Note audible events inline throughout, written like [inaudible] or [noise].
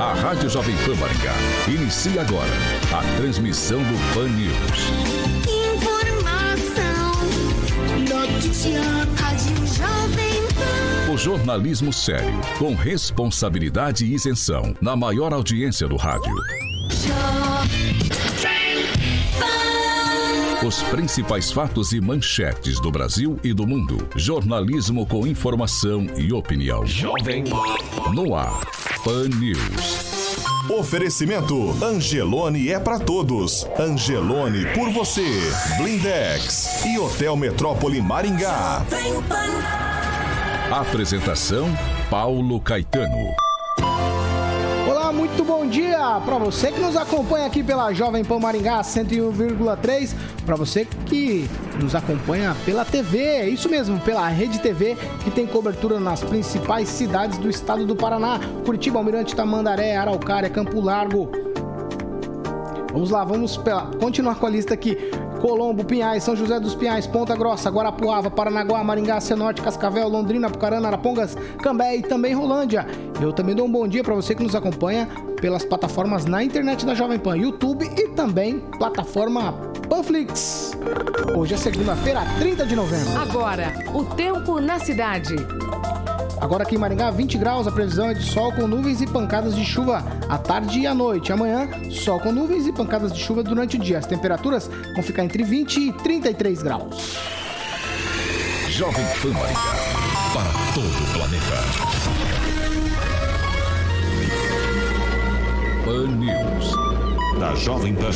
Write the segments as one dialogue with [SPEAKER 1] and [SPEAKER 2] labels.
[SPEAKER 1] A Rádio Jovem Pan Maringá inicia agora a transmissão do Pan News. Informação, notícia, Rádio Jovem Pan. O jornalismo sério, com responsabilidade e isenção, na maior audiência do rádio. Os principais fatos e manchetes do Brasil e do mundo. Jornalismo com informação e opinião. Jovem No ar. Pan News.
[SPEAKER 2] Oferecimento Angelone é para todos. Angelone por você. Blindex e Hotel Metrópole Maringá.
[SPEAKER 1] Apresentação Paulo Caetano
[SPEAKER 3] dia para você que nos acompanha aqui pela Jovem Pan Maringá 101,3, para você que nos acompanha pela TV, é isso mesmo, pela Rede TV, que tem cobertura nas principais cidades do estado do Paraná: Curitiba, Almirante Tamandaré, Araucária, Campo Largo. Vamos lá, vamos pela, continuar com a lista aqui. Colombo, Pinhais, São José dos Pinhais, Ponta Grossa, Guarapuava, Paranaguá, Maringá, Cianorte, Cascavel, Londrina, Pucarana, Arapongas, Cambé e também Rolândia. Eu também dou um bom dia para você que nos acompanha pelas plataformas na internet da Jovem Pan, YouTube e também plataforma Panflix. Hoje é segunda-feira, 30 de novembro.
[SPEAKER 4] Agora, o tempo na cidade.
[SPEAKER 3] Agora aqui em Maringá, 20 graus, a previsão é de sol com nuvens e pancadas de chuva à tarde e à noite. Amanhã, sol com nuvens e pancadas de chuva durante o dia. As temperaturas vão ficar entre 20 e 33 graus.
[SPEAKER 1] Jovem Pan Maringá, para todo o planeta. Pan News, da Jovem Pan.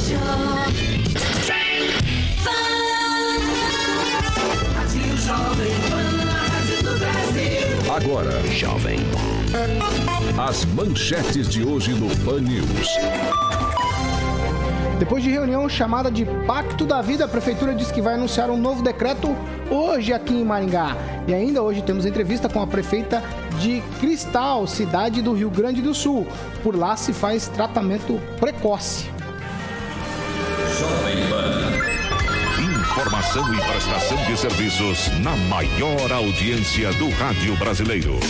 [SPEAKER 1] Jovem Pan. Agora, Jovem. As manchetes de hoje no Pan News.
[SPEAKER 3] Depois de reunião chamada de Pacto da Vida, a Prefeitura diz que vai anunciar um novo decreto hoje aqui em Maringá. E ainda hoje temos entrevista com a prefeita de Cristal, cidade do Rio Grande do Sul. Por lá se faz tratamento precoce.
[SPEAKER 1] Informação e prestação de serviços na maior audiência do rádio brasileiro.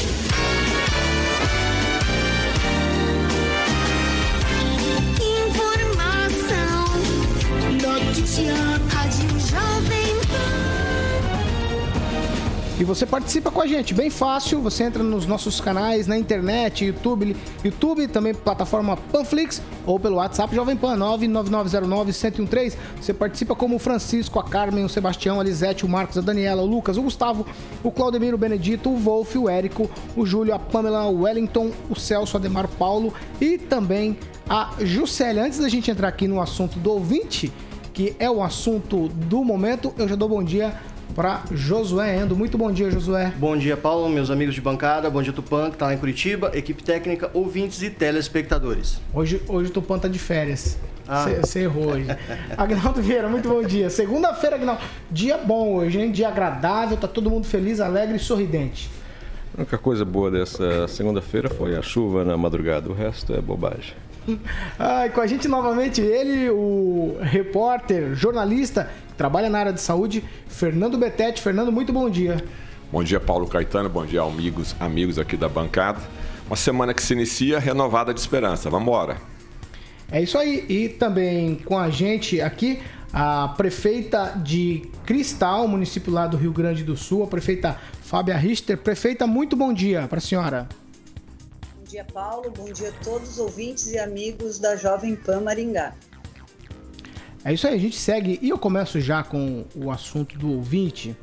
[SPEAKER 3] E você participa com a gente, bem fácil. Você entra nos nossos canais na internet, YouTube, YouTube também plataforma Panflix ou pelo WhatsApp Jovem Pan 99909-1013. Você participa como o Francisco, a Carmen, o Sebastião, a Lisete, o Marcos, a Daniela, o Lucas, o Gustavo, o Claudemiro, o Benedito, o Wolf, o Érico, o Júlio, a Pamela, o Wellington, o Celso, Ademar Paulo e também a Juscelia. Antes da gente entrar aqui no assunto do ouvinte, que é o assunto do momento, eu já dou bom dia para Josué Endo. Muito bom dia, Josué.
[SPEAKER 5] Bom dia, Paulo, meus amigos de bancada. Bom dia, Tupan, que está lá em Curitiba, equipe técnica, ouvintes e telespectadores.
[SPEAKER 3] Hoje, hoje o Tupan tá de férias. Você ah. errou hoje. [laughs] Agnaldo Vieira, muito bom dia. Segunda-feira, Agnaldo. Dia bom hoje, hein? Dia agradável, tá todo mundo feliz, alegre e sorridente.
[SPEAKER 6] A única coisa boa dessa segunda-feira foi a chuva na madrugada, o resto é bobagem. [laughs]
[SPEAKER 3] Ah, com a gente novamente ele, o repórter, jornalista trabalha na área de saúde, Fernando Betete. Fernando, muito bom dia.
[SPEAKER 7] Bom dia, Paulo Caetano. Bom dia, amigos, amigos aqui da bancada. Uma semana que se inicia renovada de esperança. Vamos embora.
[SPEAKER 3] É isso aí. E também com a gente aqui a prefeita de Cristal, município lá do Rio Grande do Sul, a prefeita Fábia Richter. Prefeita, muito bom dia para a senhora.
[SPEAKER 8] Bom dia, Paulo. Bom dia a todos os ouvintes e amigos da Jovem Pan Maringá.
[SPEAKER 3] É isso aí, a gente segue. E eu começo já com o assunto do ouvinte.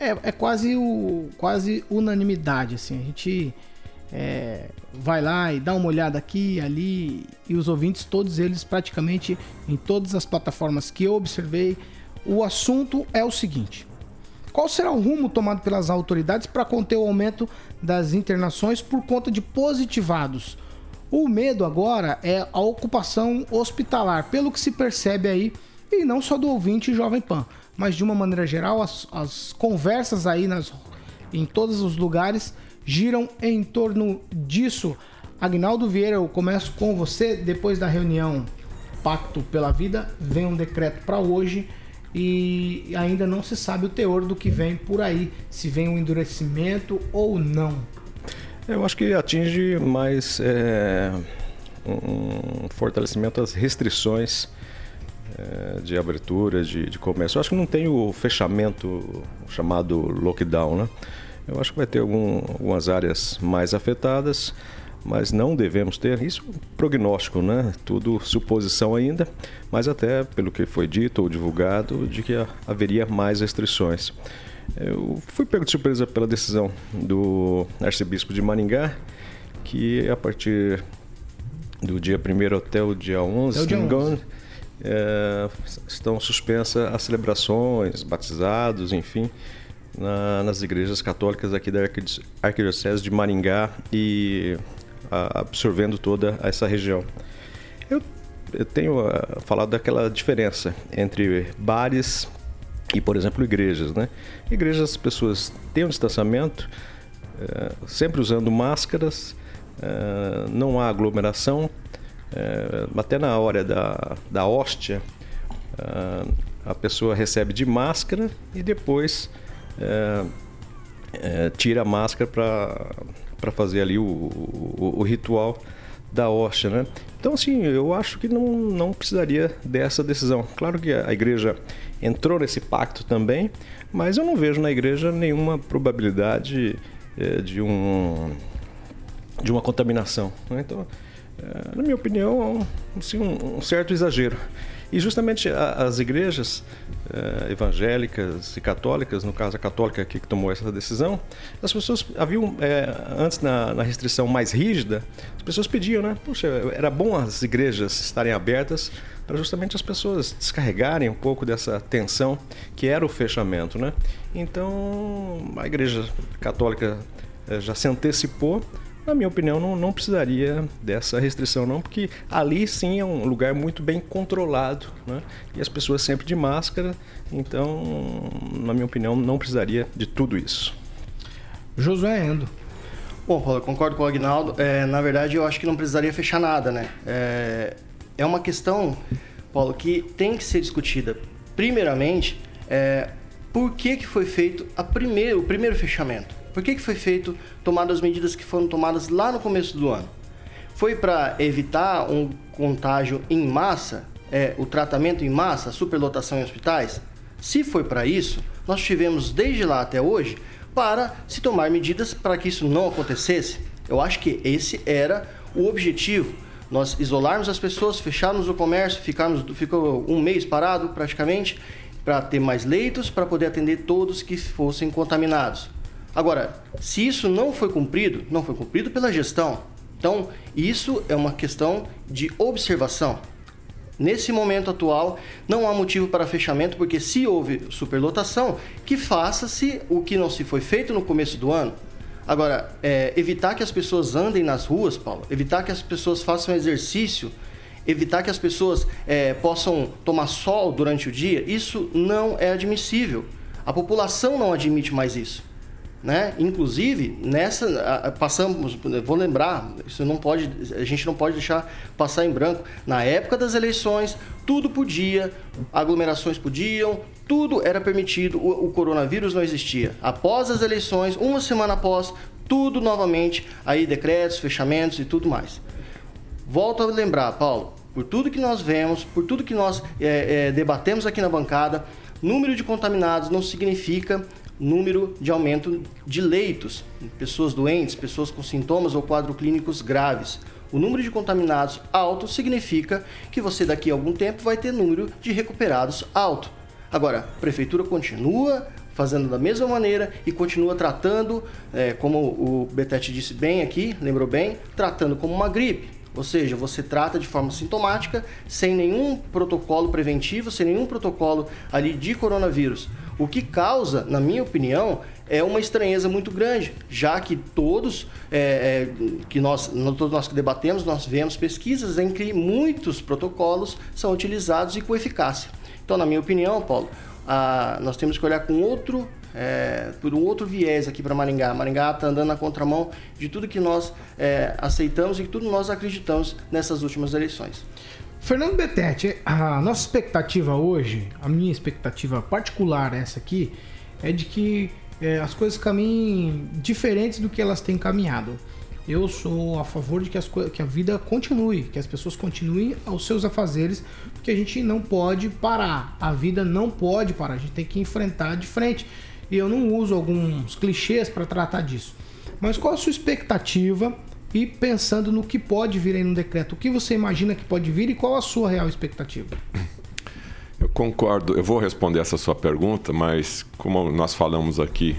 [SPEAKER 3] É, é quase, o, quase unanimidade, assim. A gente é, vai lá e dá uma olhada aqui ali. E os ouvintes, todos eles, praticamente em todas as plataformas que eu observei, o assunto é o seguinte. Qual será o rumo tomado pelas autoridades para conter o aumento das internações por conta de positivados? O medo agora é a ocupação hospitalar, pelo que se percebe aí e não só do ouvinte Jovem Pan, mas de uma maneira geral, as, as conversas aí nas, em todos os lugares giram em torno disso. Agnaldo Vieira, eu começo com você. Depois da reunião Pacto pela Vida, vem um decreto para hoje e ainda não se sabe o teor do que vem por aí, se vem um endurecimento ou não.
[SPEAKER 6] Eu acho que atinge mais é, um fortalecimento das restrições é, de abertura, de, de comércio. Eu acho que não tem o fechamento chamado lockdown, né? Eu acho que vai ter algum, algumas áreas mais afetadas, mas não devemos ter isso prognóstico, né? Tudo suposição ainda, mas até pelo que foi dito ou divulgado de que haveria mais restrições. Eu fui pego de surpresa pela decisão do arcebispo de Maringá, que a partir do dia 1 até o dia 11, até o dia 11. É, estão suspensas as celebrações, batizados, enfim, na, nas igrejas católicas aqui da Arquidiocese de Maringá e a, absorvendo toda essa região. Eu, eu tenho a, falado daquela diferença entre bares e, por exemplo, igrejas. Né? Igrejas, as pessoas têm um distanciamento, é, sempre usando máscaras, é, não há aglomeração, é, até na hora da, da hóstia, a pessoa recebe de máscara e depois tira a máscara para fazer ali o, o, o, ritual da hóstia, né? Então, assim, eu acho que não, não precisaria dessa decisão. Claro que a igreja entrou nesse pacto também, mas eu não vejo na igreja nenhuma probabilidade é, de, um, de uma contaminação. Né? Então, é, na minha opinião, assim, um, um certo exagero. E justamente as igrejas eh, evangélicas e católicas, no caso a católica que tomou essa decisão, as pessoas haviam, antes na, na, restrição mais rígida, as pessoas pediam, né? Puxa, era bom as igrejas estarem abertas para justamente as pessoas descarregarem um pouco dessa tensão que era o fechamento, né? Então a igreja católica eh, já se antecipou na minha opinião, não, não precisaria dessa restrição, não, porque ali sim é um lugar muito bem controlado, né? E as pessoas sempre de máscara, então, na minha opinião, não precisaria de tudo isso.
[SPEAKER 3] Josué Endo.
[SPEAKER 5] Bom, Paulo, eu concordo com o Agnaldo. É, na verdade, eu acho que não precisaria fechar nada, né? É, é uma questão, Paulo, que tem que ser discutida. Primeiramente, é, por que, que foi feito a primeiro, o primeiro fechamento? Por que, que foi feito, tomadas as medidas que foram tomadas lá no começo do ano? Foi para evitar um contágio em massa, é, o tratamento em massa, a superlotação em hospitais? Se foi para isso, nós tivemos desde lá até hoje para se tomar medidas para que isso não acontecesse. Eu acho que esse era o objetivo. Nós isolarmos as pessoas, fecharmos o comércio, ficarmos, ficou um mês parado praticamente, para ter mais leitos, para poder atender todos que fossem contaminados. Agora, se isso não foi cumprido, não foi cumprido pela gestão. Então, isso é uma questão de observação. Nesse momento atual, não há motivo para fechamento, porque se houve superlotação, que faça-se o que não se foi feito no começo do ano. Agora, é, evitar que as pessoas andem nas ruas, Paulo, evitar que as pessoas façam exercício, evitar que as pessoas é, possam tomar sol durante o dia, isso não é admissível. A população não admite mais isso. Né? Inclusive, nessa passamos, vou lembrar, isso não pode, a gente não pode deixar passar em branco. Na época das eleições, tudo podia, aglomerações podiam, tudo era permitido, o, o coronavírus não existia. Após as eleições, uma semana após, tudo novamente, aí decretos, fechamentos e tudo mais. Volto a lembrar, Paulo, por tudo que nós vemos, por tudo que nós é, é, debatemos aqui na bancada, número de contaminados não significa número de aumento de leitos, pessoas doentes, pessoas com sintomas ou quadros clínicos graves. O número de contaminados alto significa que você daqui a algum tempo vai ter número de recuperados alto. Agora, a prefeitura continua fazendo da mesma maneira e continua tratando, é, como o Betete disse bem aqui, lembrou bem, tratando como uma gripe. Ou seja, você trata de forma sintomática, sem nenhum protocolo preventivo, sem nenhum protocolo ali de coronavírus. O que causa, na minha opinião, é uma estranheza muito grande, já que todos é, é, que nós, todos nós que debatemos, nós vemos pesquisas em que muitos protocolos são utilizados e com eficácia. Então, na minha opinião, Paulo, a, nós temos que olhar com outro é, por um outro viés aqui para Maringá. Maringá está andando na contramão de tudo que nós é, aceitamos e que tudo nós acreditamos nessas últimas eleições.
[SPEAKER 3] Fernando Betete, a nossa expectativa hoje, a minha expectativa particular essa aqui, é de que é, as coisas caminhem diferentes do que elas têm caminhado. Eu sou a favor de que, as, que a vida continue, que as pessoas continuem aos seus afazeres, porque a gente não pode parar. A vida não pode parar, a gente tem que enfrentar de frente. E eu não uso alguns clichês para tratar disso. Mas qual a sua expectativa e pensando no que pode vir aí no decreto? O que você imagina que pode vir e qual a sua real expectativa?
[SPEAKER 7] Eu concordo, eu vou responder essa sua pergunta, mas como nós falamos aqui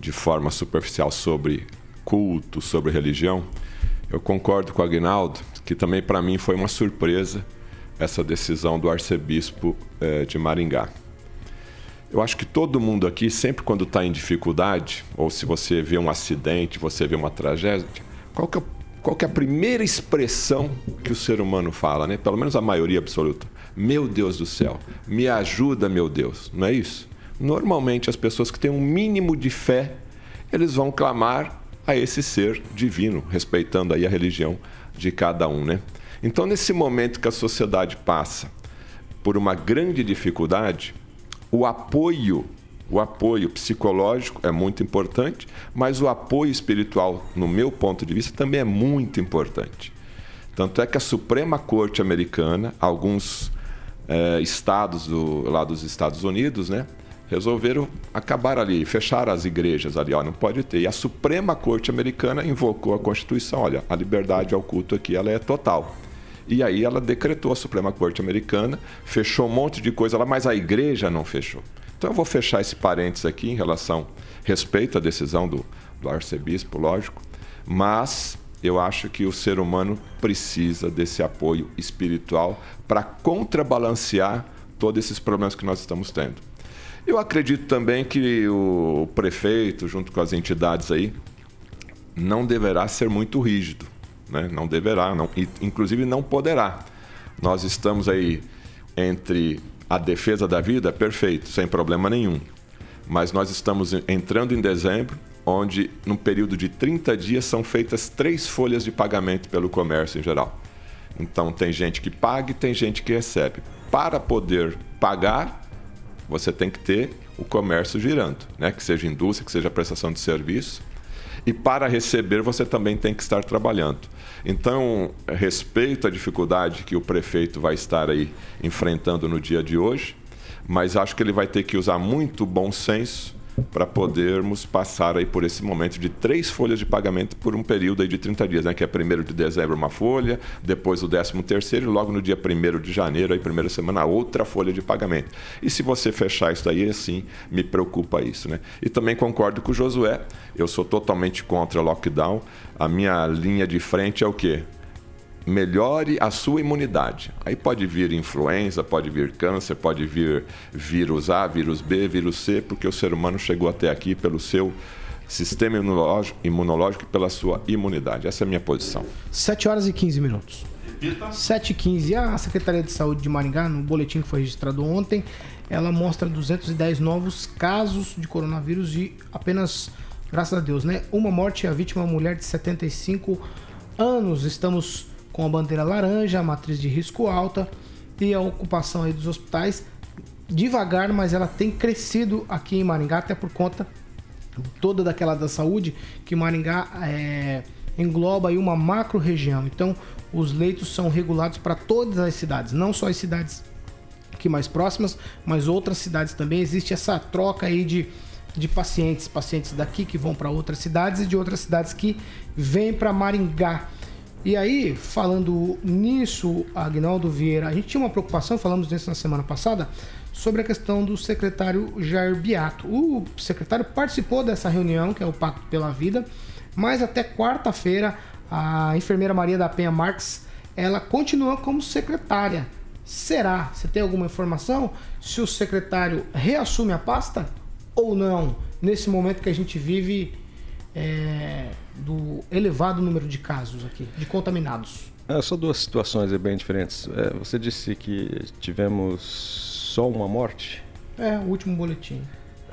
[SPEAKER 7] de forma superficial sobre culto, sobre religião, eu concordo com o Agnaldo que também para mim foi uma surpresa essa decisão do arcebispo eh, de Maringá. Eu acho que todo mundo aqui, sempre quando está em dificuldade, ou se você vê um acidente, você vê uma tragédia, qual que, é, qual que é a primeira expressão que o ser humano fala, né? Pelo menos a maioria absoluta. Meu Deus do céu, me ajuda, meu Deus. Não é isso? Normalmente as pessoas que têm um mínimo de fé, eles vão clamar a esse ser divino, respeitando aí a religião de cada um, né? Então, nesse momento que a sociedade passa por uma grande dificuldade, o apoio, o apoio psicológico é muito importante, mas o apoio espiritual, no meu ponto de vista, também é muito importante. Tanto é que a Suprema Corte Americana, alguns é, estados do, lá dos Estados Unidos, né, resolveram acabar ali, fechar as igrejas ali, ó, não pode ter. E a Suprema Corte Americana invocou a Constituição, olha, a liberdade ao culto aqui ela é total. E aí ela decretou a Suprema Corte Americana, fechou um monte de coisa lá, mas a igreja não fechou. Então eu vou fechar esse parênteses aqui em relação, respeito à decisão do, do arcebispo, lógico, mas eu acho que o ser humano precisa desse apoio espiritual para contrabalancear todos esses problemas que nós estamos tendo. Eu acredito também que o prefeito, junto com as entidades aí, não deverá ser muito rígido. Né? Não deverá, não, inclusive não poderá. Nós estamos aí entre a defesa da vida, perfeito, sem problema nenhum. Mas nós estamos entrando em dezembro, onde, num período de 30 dias, são feitas três folhas de pagamento pelo comércio em geral. Então, tem gente que paga e tem gente que recebe. Para poder pagar, você tem que ter o comércio girando, né? que seja indústria, que seja prestação de serviço. E para receber, você também tem que estar trabalhando. Então, respeito a dificuldade que o prefeito vai estar aí enfrentando no dia de hoje, mas acho que ele vai ter que usar muito bom senso para podermos passar aí por esse momento de três folhas de pagamento por um período aí de 30 dias, né? que é 1 de dezembro uma folha, depois o 13 terceiro e logo no dia 1 de janeiro, aí primeira semana, outra folha de pagamento. E se você fechar isso daí, assim, me preocupa isso. Né? E também concordo com o Josué, eu sou totalmente contra lockdown, a minha linha de frente é o quê? Melhore a sua imunidade. Aí pode vir influenza, pode vir câncer, pode vir vírus A, vírus B, vírus C, porque o ser humano chegou até aqui pelo seu sistema imunológico, imunológico e pela sua imunidade. Essa é a minha posição.
[SPEAKER 3] 7 horas e 15 minutos. 7 e 15. A Secretaria de Saúde de Maringá, no boletim que foi registrado ontem, ela mostra 210 novos casos de coronavírus e apenas, graças a Deus, né? Uma morte e a vítima, uma mulher de 75 anos. Estamos com a bandeira laranja, a matriz de risco alta e a ocupação aí dos hospitais devagar, mas ela tem crescido aqui em Maringá, até por conta toda daquela da saúde, que Maringá é, engloba aí uma macro região. Então, os leitos são regulados para todas as cidades, não só as cidades aqui mais próximas, mas outras cidades também. Existe essa troca aí de, de pacientes, pacientes daqui que vão para outras cidades e de outras cidades que vêm para Maringá. E aí, falando nisso, Agnaldo Vieira, a gente tinha uma preocupação, falamos disso na semana passada, sobre a questão do secretário Jair Beato. O secretário participou dessa reunião, que é o Pacto pela Vida, mas até quarta-feira a enfermeira Maria da Penha Marques ela continua como secretária. Será? Você tem alguma informação se o secretário reassume a pasta ou não? Nesse momento que a gente vive é, do elevado número de casos aqui, de contaminados.
[SPEAKER 6] É, são duas situações bem diferentes. É, você disse que tivemos só uma morte?
[SPEAKER 3] É, o último boletim.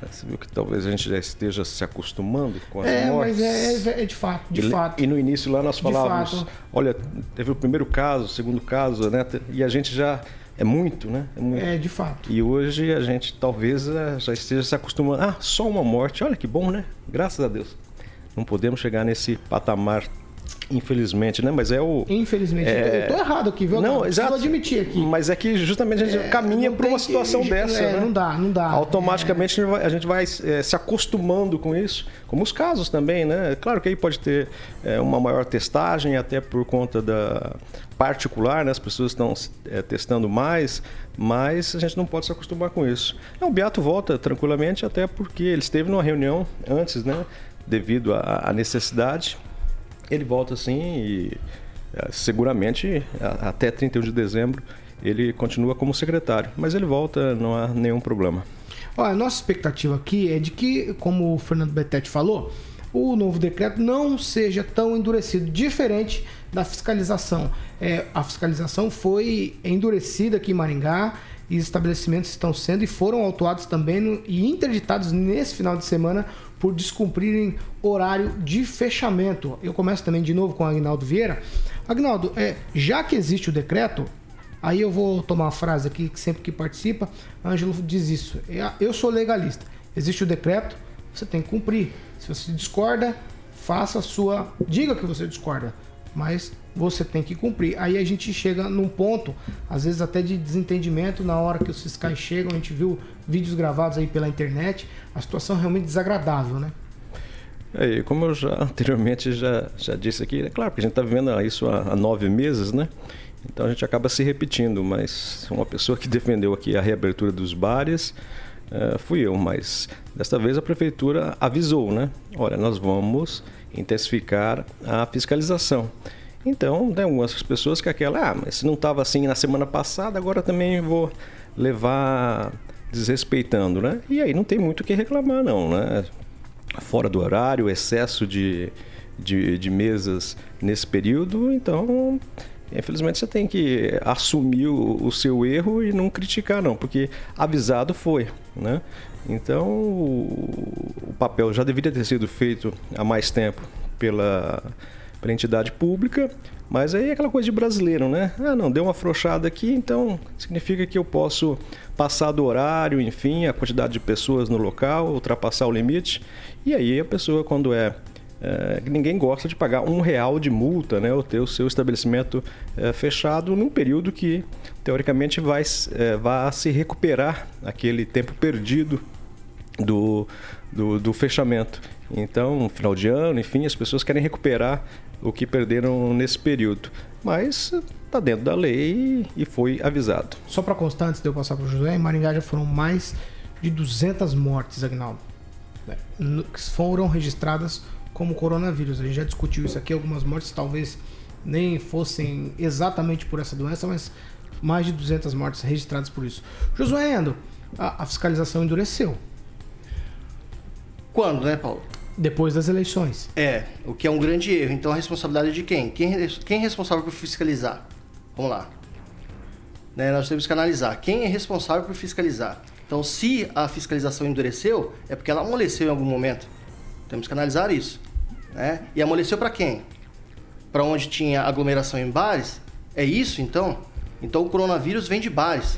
[SPEAKER 6] É, você viu que talvez a gente já esteja se acostumando com as
[SPEAKER 3] é,
[SPEAKER 6] mortes.
[SPEAKER 3] mas é, é, é de fato, de
[SPEAKER 6] e,
[SPEAKER 3] fato.
[SPEAKER 6] E no início lá nós falávamos, olha, teve o primeiro caso, o segundo caso, né? E a gente já é muito, né?
[SPEAKER 3] É,
[SPEAKER 6] muito.
[SPEAKER 3] é de fato.
[SPEAKER 6] E hoje a gente talvez é, já esteja se acostumando. Ah, só uma morte, olha que bom, né? Graças a Deus. Não podemos chegar nesse patamar Infelizmente, né? Mas é o.
[SPEAKER 3] Infelizmente. É... Eu tô errado aqui, viu?
[SPEAKER 6] Não, exato.
[SPEAKER 3] admitir aqui.
[SPEAKER 6] Mas é que justamente a gente é, caminha para uma situação que... dessa. É,
[SPEAKER 3] né? Não dá, não dá.
[SPEAKER 6] Automaticamente é. a gente vai é, se acostumando com isso, como os casos também, né? Claro que aí pode ter é, uma maior testagem, até por conta da particular, né? As pessoas estão é, testando mais, mas a gente não pode se acostumar com isso. o Beato volta tranquilamente, até porque ele esteve numa reunião antes, né? Devido à necessidade ele volta assim e é, seguramente até 31 de dezembro ele continua como secretário, mas ele volta, não há nenhum problema.
[SPEAKER 3] Olha, a nossa expectativa aqui é de que, como o Fernando Betete falou, o novo decreto não seja tão endurecido, diferente da fiscalização. É, a fiscalização foi endurecida aqui em Maringá e estabelecimentos estão sendo e foram autuados também no, e interditados nesse final de semana por descumprirem horário de fechamento. Eu começo também de novo com o Agnaldo Vieira. Agnaldo, é, já que existe o decreto, aí eu vou tomar uma frase aqui que sempre que participa, Ângelo diz isso. É, eu sou legalista. Existe o decreto, você tem que cumprir. Se você discorda, faça a sua. Diga que você discorda, mas você tem que cumprir. Aí a gente chega num ponto, às vezes até de desentendimento, na hora que os fiscais chegam, a gente viu vídeos gravados aí pela internet, a situação é realmente desagradável, né?
[SPEAKER 6] É, como eu já [laughs] anteriormente já, já disse aqui, é claro que a gente está vivendo isso há, há, nove meses, né? Então a gente acaba se repetindo, mas uma pessoa que [laughs] defendeu aqui a reabertura dos bares uh, fui eu, mas desta vez a prefeitura avisou, né? Olha, nós vamos intensificar a fiscalização. Então, tem algumas pessoas que aquela, ah, mas se não estava assim na semana passada, agora também vou levar desrespeitando, né? E aí não tem muito o que reclamar, não, né? Fora do horário, excesso de, de, de mesas nesse período, então infelizmente você tem que assumir o, o, seu erro e não criticar não, porque avisado foi, né? Então o, papel já deveria ter sido feito há mais tempo pela para entidade pública, mas aí é aquela coisa de brasileiro, né? Ah, não, deu uma afrouxada aqui, então significa que eu posso passar do horário, enfim, a quantidade de pessoas no local, ultrapassar o limite. E aí a pessoa, quando é, é ninguém gosta de pagar um real de multa, né? Ou ter o seu estabelecimento é, fechado num período que, teoricamente, vai, é, vai se recuperar aquele tempo perdido do, do, do fechamento. Então, final de ano, enfim, as pessoas querem recuperar o que perderam nesse período. Mas está dentro da lei e foi avisado.
[SPEAKER 3] Só para constar, antes de eu passar para o José, em Maringá já foram mais de 200 mortes, Agnaldo, né, que foram registradas como coronavírus. A gente já discutiu isso aqui, algumas mortes talvez nem fossem exatamente por essa doença, mas mais de 200 mortes registradas por isso. Josué Endo, a, a fiscalização endureceu.
[SPEAKER 5] Quando, né, Paulo?
[SPEAKER 3] Depois das eleições.
[SPEAKER 5] É, o que é um grande erro. Então a responsabilidade é de quem? Quem, quem é responsável por fiscalizar? Vamos lá. Né, nós temos que analisar quem é responsável por fiscalizar. Então, se a fiscalização endureceu, é porque ela amoleceu em algum momento. Temos que analisar isso. Né? E amoleceu para quem? Para onde tinha aglomeração em bares? É isso então? Então o coronavírus vem de bares,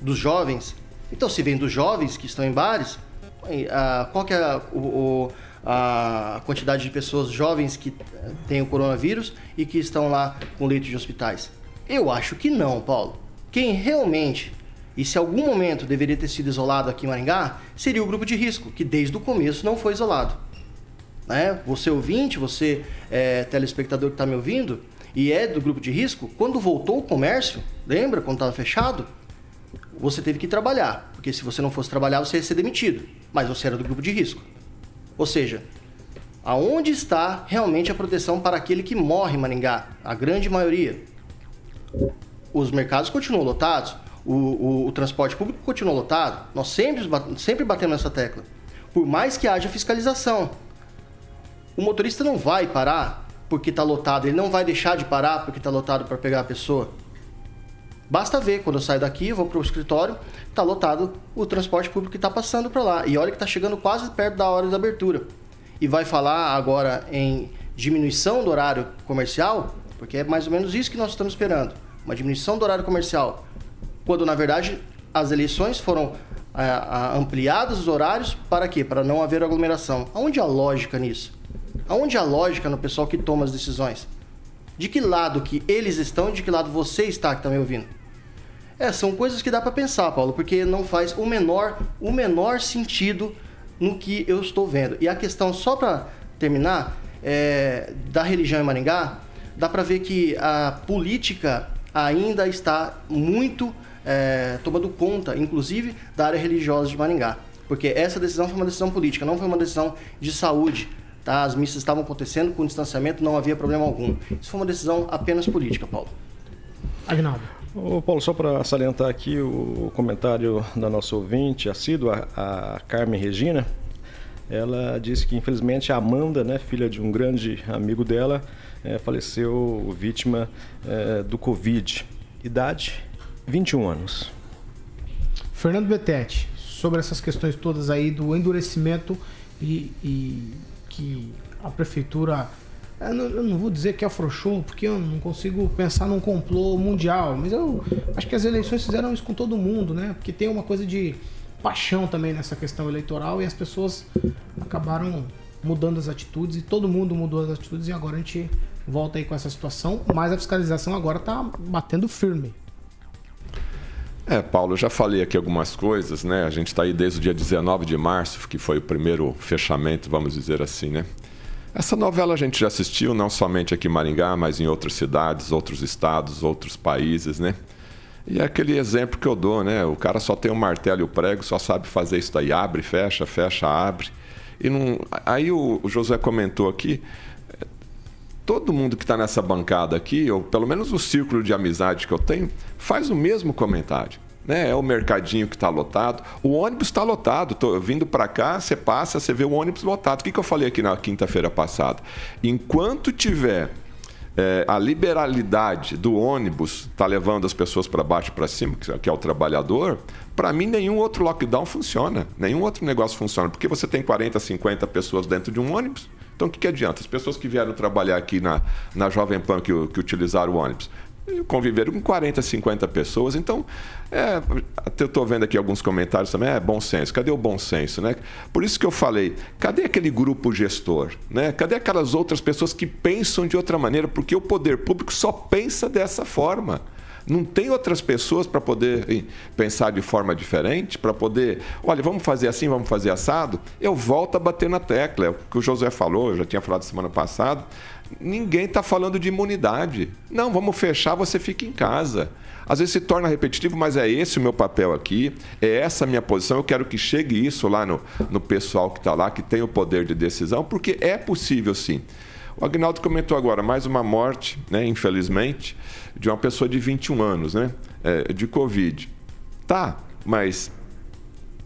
[SPEAKER 5] dos jovens. Então, se vem dos jovens que estão em bares, qual que é a, o, a quantidade de pessoas jovens que eh, têm o coronavírus e que estão lá com leito de hospitais? Eu acho que não, Paulo. Quem realmente, e se algum momento deveria ter sido isolado aqui em Maringá, seria o grupo de risco, que desde o começo não foi isolado. Né? Você ouvinte, você é, telespectador que está me ouvindo e é do grupo de risco, quando voltou o comércio, lembra quando estava fechado? Você teve que trabalhar, porque se você não fosse trabalhar, você ia ser demitido mas você era do grupo de risco. Ou seja, aonde está realmente a proteção para aquele que morre em Maringá? A grande maioria. os mercados continuam lotados, o, o, o transporte público continua lotado. Nós sempre, sempre batemos nessa tecla. Por mais que haja fiscalização, o motorista não vai parar porque está lotado, ele não vai deixar de parar porque está lotado para pegar a pessoa. Basta ver, quando eu saio daqui, vou para o escritório, está lotado o transporte público que está passando para lá. E olha que está chegando quase perto da hora da abertura. E vai falar agora em diminuição do horário comercial, porque é mais ou menos isso que nós estamos esperando. Uma diminuição do horário comercial. Quando, na verdade, as eleições foram é, ampliados os horários para quê? Para não haver aglomeração. Aonde a lógica nisso? Aonde a lógica no pessoal que toma as decisões? De que lado que eles estão e de que lado você está que está me ouvindo? É, são coisas que dá para pensar, Paulo, porque não faz o menor, o menor sentido no que eu estou vendo. E a questão, só para terminar, é, da religião em Maringá, dá para ver que a política ainda está muito é, tomando conta, inclusive, da área religiosa de Maringá. Porque essa decisão foi uma decisão política, não foi uma decisão de saúde. Tá? As missas estavam acontecendo com distanciamento, não havia problema algum. Isso foi uma decisão apenas política, Paulo.
[SPEAKER 3] Agnaldo.
[SPEAKER 6] Ô Paulo, só para salientar aqui o comentário da nossa ouvinte assídua, a Carmen Regina, ela disse que infelizmente a Amanda, né, filha de um grande amigo dela, é, faleceu vítima é, do Covid. Idade 21 anos.
[SPEAKER 3] Fernando Betete, sobre essas questões todas aí do endurecimento e, e que a prefeitura. Eu não, eu não, vou dizer que afrouxou, porque eu não consigo pensar num complô mundial, mas eu acho que as eleições fizeram isso com todo mundo, né? Porque tem uma coisa de paixão também nessa questão eleitoral e as pessoas acabaram mudando as atitudes e todo mundo mudou as atitudes e agora a gente volta aí com essa situação, mas a fiscalização agora está batendo firme.
[SPEAKER 7] É, Paulo, eu já falei aqui algumas coisas, né? A gente está aí desde o dia 19 de março, que foi o primeiro fechamento, vamos dizer assim, né? Essa novela a gente já assistiu, não somente aqui em Maringá, mas em outras cidades, outros estados, outros países, né? E é aquele exemplo que eu dou, né? O cara só tem um martelo e o prego, só sabe fazer isso daí, abre, fecha, fecha, abre. E não... Aí o José comentou aqui, todo mundo que está nessa bancada aqui, ou pelo menos o círculo de amizade que eu tenho, faz o mesmo comentário. Né? É o mercadinho que está lotado. O ônibus está lotado. Tô vindo para cá, você passa, você vê o ônibus lotado. O que, que eu falei aqui na quinta-feira passada? Enquanto tiver é, a liberalidade do ônibus está levando as pessoas para baixo para cima, que é o trabalhador, para mim nenhum outro lockdown funciona, nenhum outro negócio funciona, porque você tem 40, 50 pessoas dentro de um ônibus, então, o que, que adianta? As pessoas que vieram trabalhar aqui na, na Jovem Pan, que, que utilizaram o ônibus, conviveram com 40, 50 pessoas. Então, é, eu estou vendo aqui alguns comentários também, é bom senso. Cadê o bom senso? Né? Por isso que eu falei, cadê aquele grupo gestor? Né? Cadê aquelas outras pessoas que pensam de outra maneira? Porque o poder público só pensa dessa forma. Não tem outras pessoas para poder pensar de forma diferente, para poder, olha, vamos fazer assim, vamos fazer assado. Eu volto a bater na tecla. É o que o José falou, eu já tinha falado semana passada. Ninguém está falando de imunidade. Não, vamos fechar, você fica em casa. Às vezes se torna repetitivo, mas é esse o meu papel aqui, é essa a minha posição. Eu quero que chegue isso lá no, no pessoal que está lá, que tem o poder de decisão, porque é possível sim. O Agnaldo comentou agora, mais uma morte, né, infelizmente de uma pessoa de 21 anos, né? É, de Covid. Tá, mas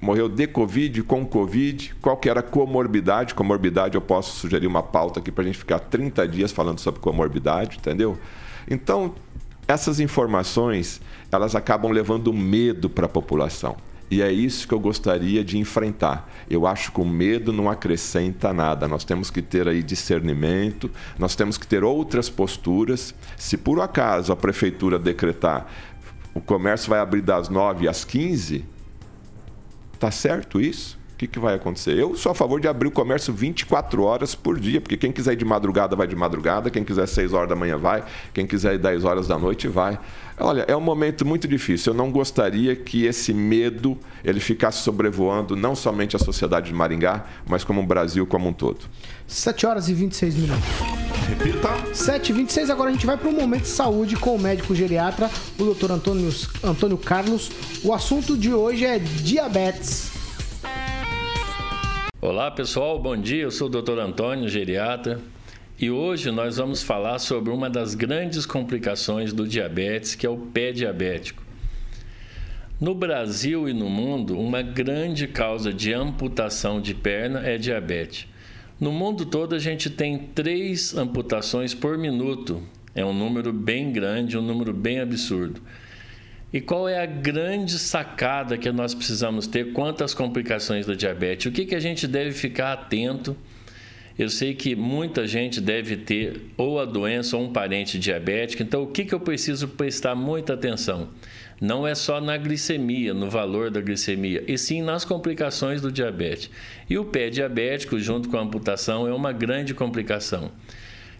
[SPEAKER 7] morreu de Covid, com Covid, qual que era a comorbidade? Comorbidade, eu posso sugerir uma pauta aqui para a gente ficar 30 dias falando sobre comorbidade, entendeu? Então, essas informações, elas acabam levando medo para a população. E é isso que eu gostaria de enfrentar. Eu acho que o medo não acrescenta nada. Nós temos que ter aí discernimento, nós temos que ter outras posturas. Se por acaso a prefeitura decretar o comércio vai abrir das 9 às 15, tá certo isso? O que, que vai acontecer? Eu sou a favor de abrir o comércio 24 horas por dia, porque quem quiser ir de madrugada vai de madrugada, quem quiser 6 horas da manhã vai, quem quiser ir 10 horas da noite vai. Olha, é um momento muito difícil. Eu não gostaria que esse medo ele ficasse sobrevoando não somente a sociedade de Maringá, mas como o Brasil como um todo.
[SPEAKER 3] 7 horas e 26 minutos. Repita. 7 e 26 agora a gente vai para o momento de saúde com o médico geriatra, o doutor Antônio, Antônio Carlos. O assunto de hoje é diabetes.
[SPEAKER 9] Olá pessoal, bom dia. Eu sou o Dr. Antônio, geriatra, E hoje nós vamos falar sobre uma das grandes complicações do diabetes, que é o pé diabético. No Brasil e no mundo, uma grande causa de amputação de perna é diabetes. No mundo todo, a gente tem três amputações por minuto. É um número bem grande, um número bem absurdo. E qual é a grande sacada que nós precisamos ter quanto às complicações do diabetes? O que, que a gente deve ficar atento? Eu sei que muita gente deve ter ou a doença ou um parente diabético, então o que, que eu preciso prestar muita atenção? não é só na glicemia, no valor da glicemia, e sim nas complicações do diabetes. E o pé diabético, junto com a amputação, é uma grande complicação.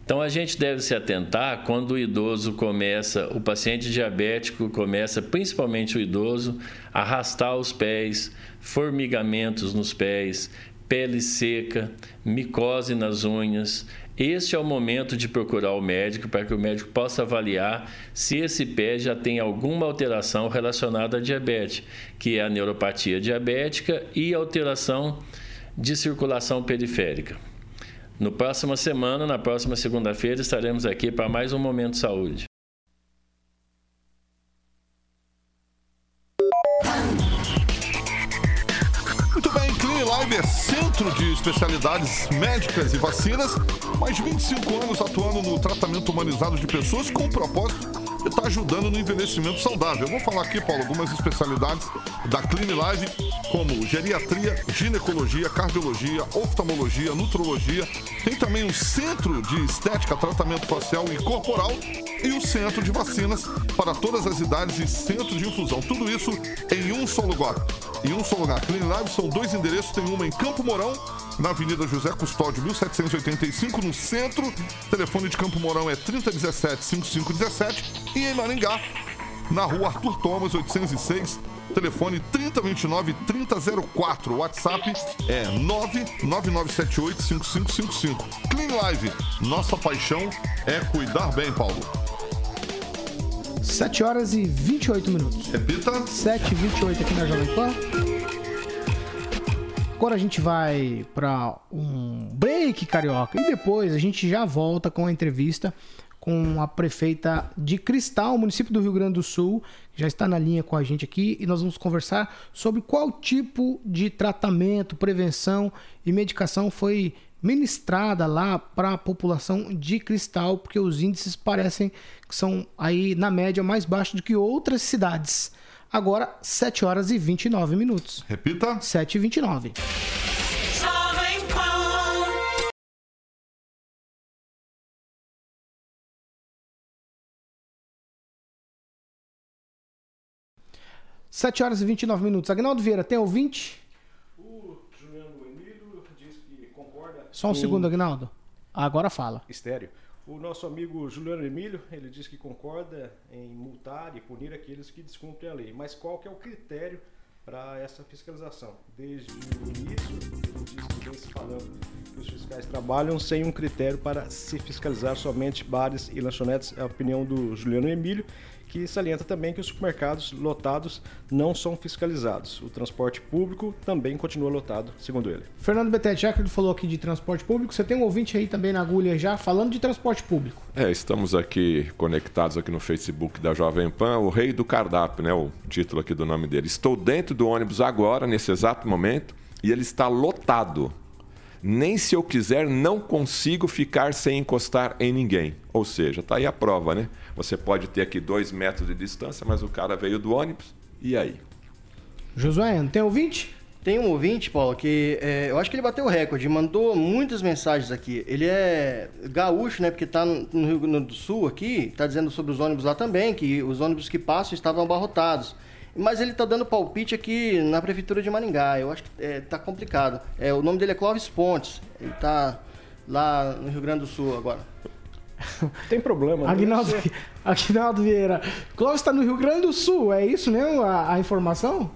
[SPEAKER 9] Então a gente deve se atentar quando o idoso começa, o paciente diabético começa, principalmente o idoso, a arrastar os pés, formigamentos nos pés, pele seca, micose nas unhas, este é o momento de procurar o médico para que o médico possa avaliar se esse pé já tem alguma alteração relacionada à diabetes, que é a neuropatia diabética e alteração de circulação periférica. No próxima semana, na próxima segunda-feira, estaremos aqui para mais um Momento Saúde.
[SPEAKER 10] É centro de especialidades médicas e vacinas, mais de 25 anos atuando no tratamento humanizado de pessoas com o propósito estar ajudando no envelhecimento saudável. Eu vou falar aqui, Paulo, algumas especialidades da Clean Live, como geriatria, ginecologia, cardiologia, oftalmologia, nutrologia. Tem também um centro de estética, tratamento facial e corporal e o centro de vacinas para todas as idades e centro de infusão. Tudo isso em um só lugar. Em um só lugar. Clean Live são dois endereços, tem uma em Campo Mourão, na Avenida José Custódio, 1785, no centro. O telefone de Campo Mourão é 3017-5517 e em Maringá, na rua Arthur Thomas, 806, telefone 3029-3004. O WhatsApp é 99978-5555. Clean Live, nossa paixão é cuidar bem, Paulo.
[SPEAKER 3] 7 horas e 28 minutos.
[SPEAKER 10] Repita.
[SPEAKER 3] 7 e 28 aqui na Jovem Pan. Agora a gente vai para um break carioca e depois a gente já volta com a entrevista com a prefeita de Cristal, município do Rio Grande do Sul, que já está na linha com a gente aqui e nós vamos conversar sobre qual tipo de tratamento, prevenção e medicação foi ministrada lá para a população de Cristal, porque os índices parecem que são aí na média mais baixos do que outras cidades. Agora, 7 horas e 29 minutos.
[SPEAKER 10] Repita.
[SPEAKER 3] 7 e 29. 7 horas e 29 minutos. Agnaldo Vieira, tem ouvinte?
[SPEAKER 6] O Juliano Emílio diz que concorda.
[SPEAKER 3] Só um segundo, Agnaldo. Agora fala.
[SPEAKER 6] Estéreo. O nosso amigo Juliano Emílio, ele diz que concorda em multar e punir aqueles que descumprem a lei. Mas qual que é o critério para essa fiscalização? Desde o início, ele diz que vem se falando que os fiscais trabalham sem um critério para se fiscalizar somente bares e lanchonetes. É a opinião do Juliano Emílio que salienta também que os supermercados lotados não são fiscalizados. O transporte público também continua lotado, segundo ele.
[SPEAKER 3] Fernando Betete, já que ele falou aqui de transporte público, você tem um ouvinte aí também na agulha já falando de transporte público.
[SPEAKER 7] É, estamos aqui conectados aqui no Facebook da Jovem Pan, o rei do cardápio, né? O título aqui do nome dele. Estou dentro do ônibus agora, nesse exato momento, e ele está lotado nem se eu quiser não consigo ficar sem encostar em ninguém. Ou seja, está aí a prova, né? Você pode ter aqui dois metros de distância, mas o cara veio do ônibus, e aí?
[SPEAKER 3] Josué, não tem ouvinte?
[SPEAKER 5] Tem um ouvinte, Paulo, que é, eu acho que ele bateu o recorde, mandou muitas mensagens aqui. Ele é gaúcho, né? Porque está no Rio Grande do Sul aqui, está dizendo sobre os ônibus lá também, que os ônibus que passam estavam abarrotados. Mas ele está dando palpite aqui na prefeitura de Maringá. Eu acho que é, tá complicado. É, o nome dele é Clóvis Pontes. Ele está lá no Rio Grande do Sul agora. [laughs]
[SPEAKER 6] Tem problema. Né?
[SPEAKER 3] Aguinaldo, [laughs] Aguinaldo Vieira. Clóvis está no Rio Grande do Sul, é isso mesmo a, a informação?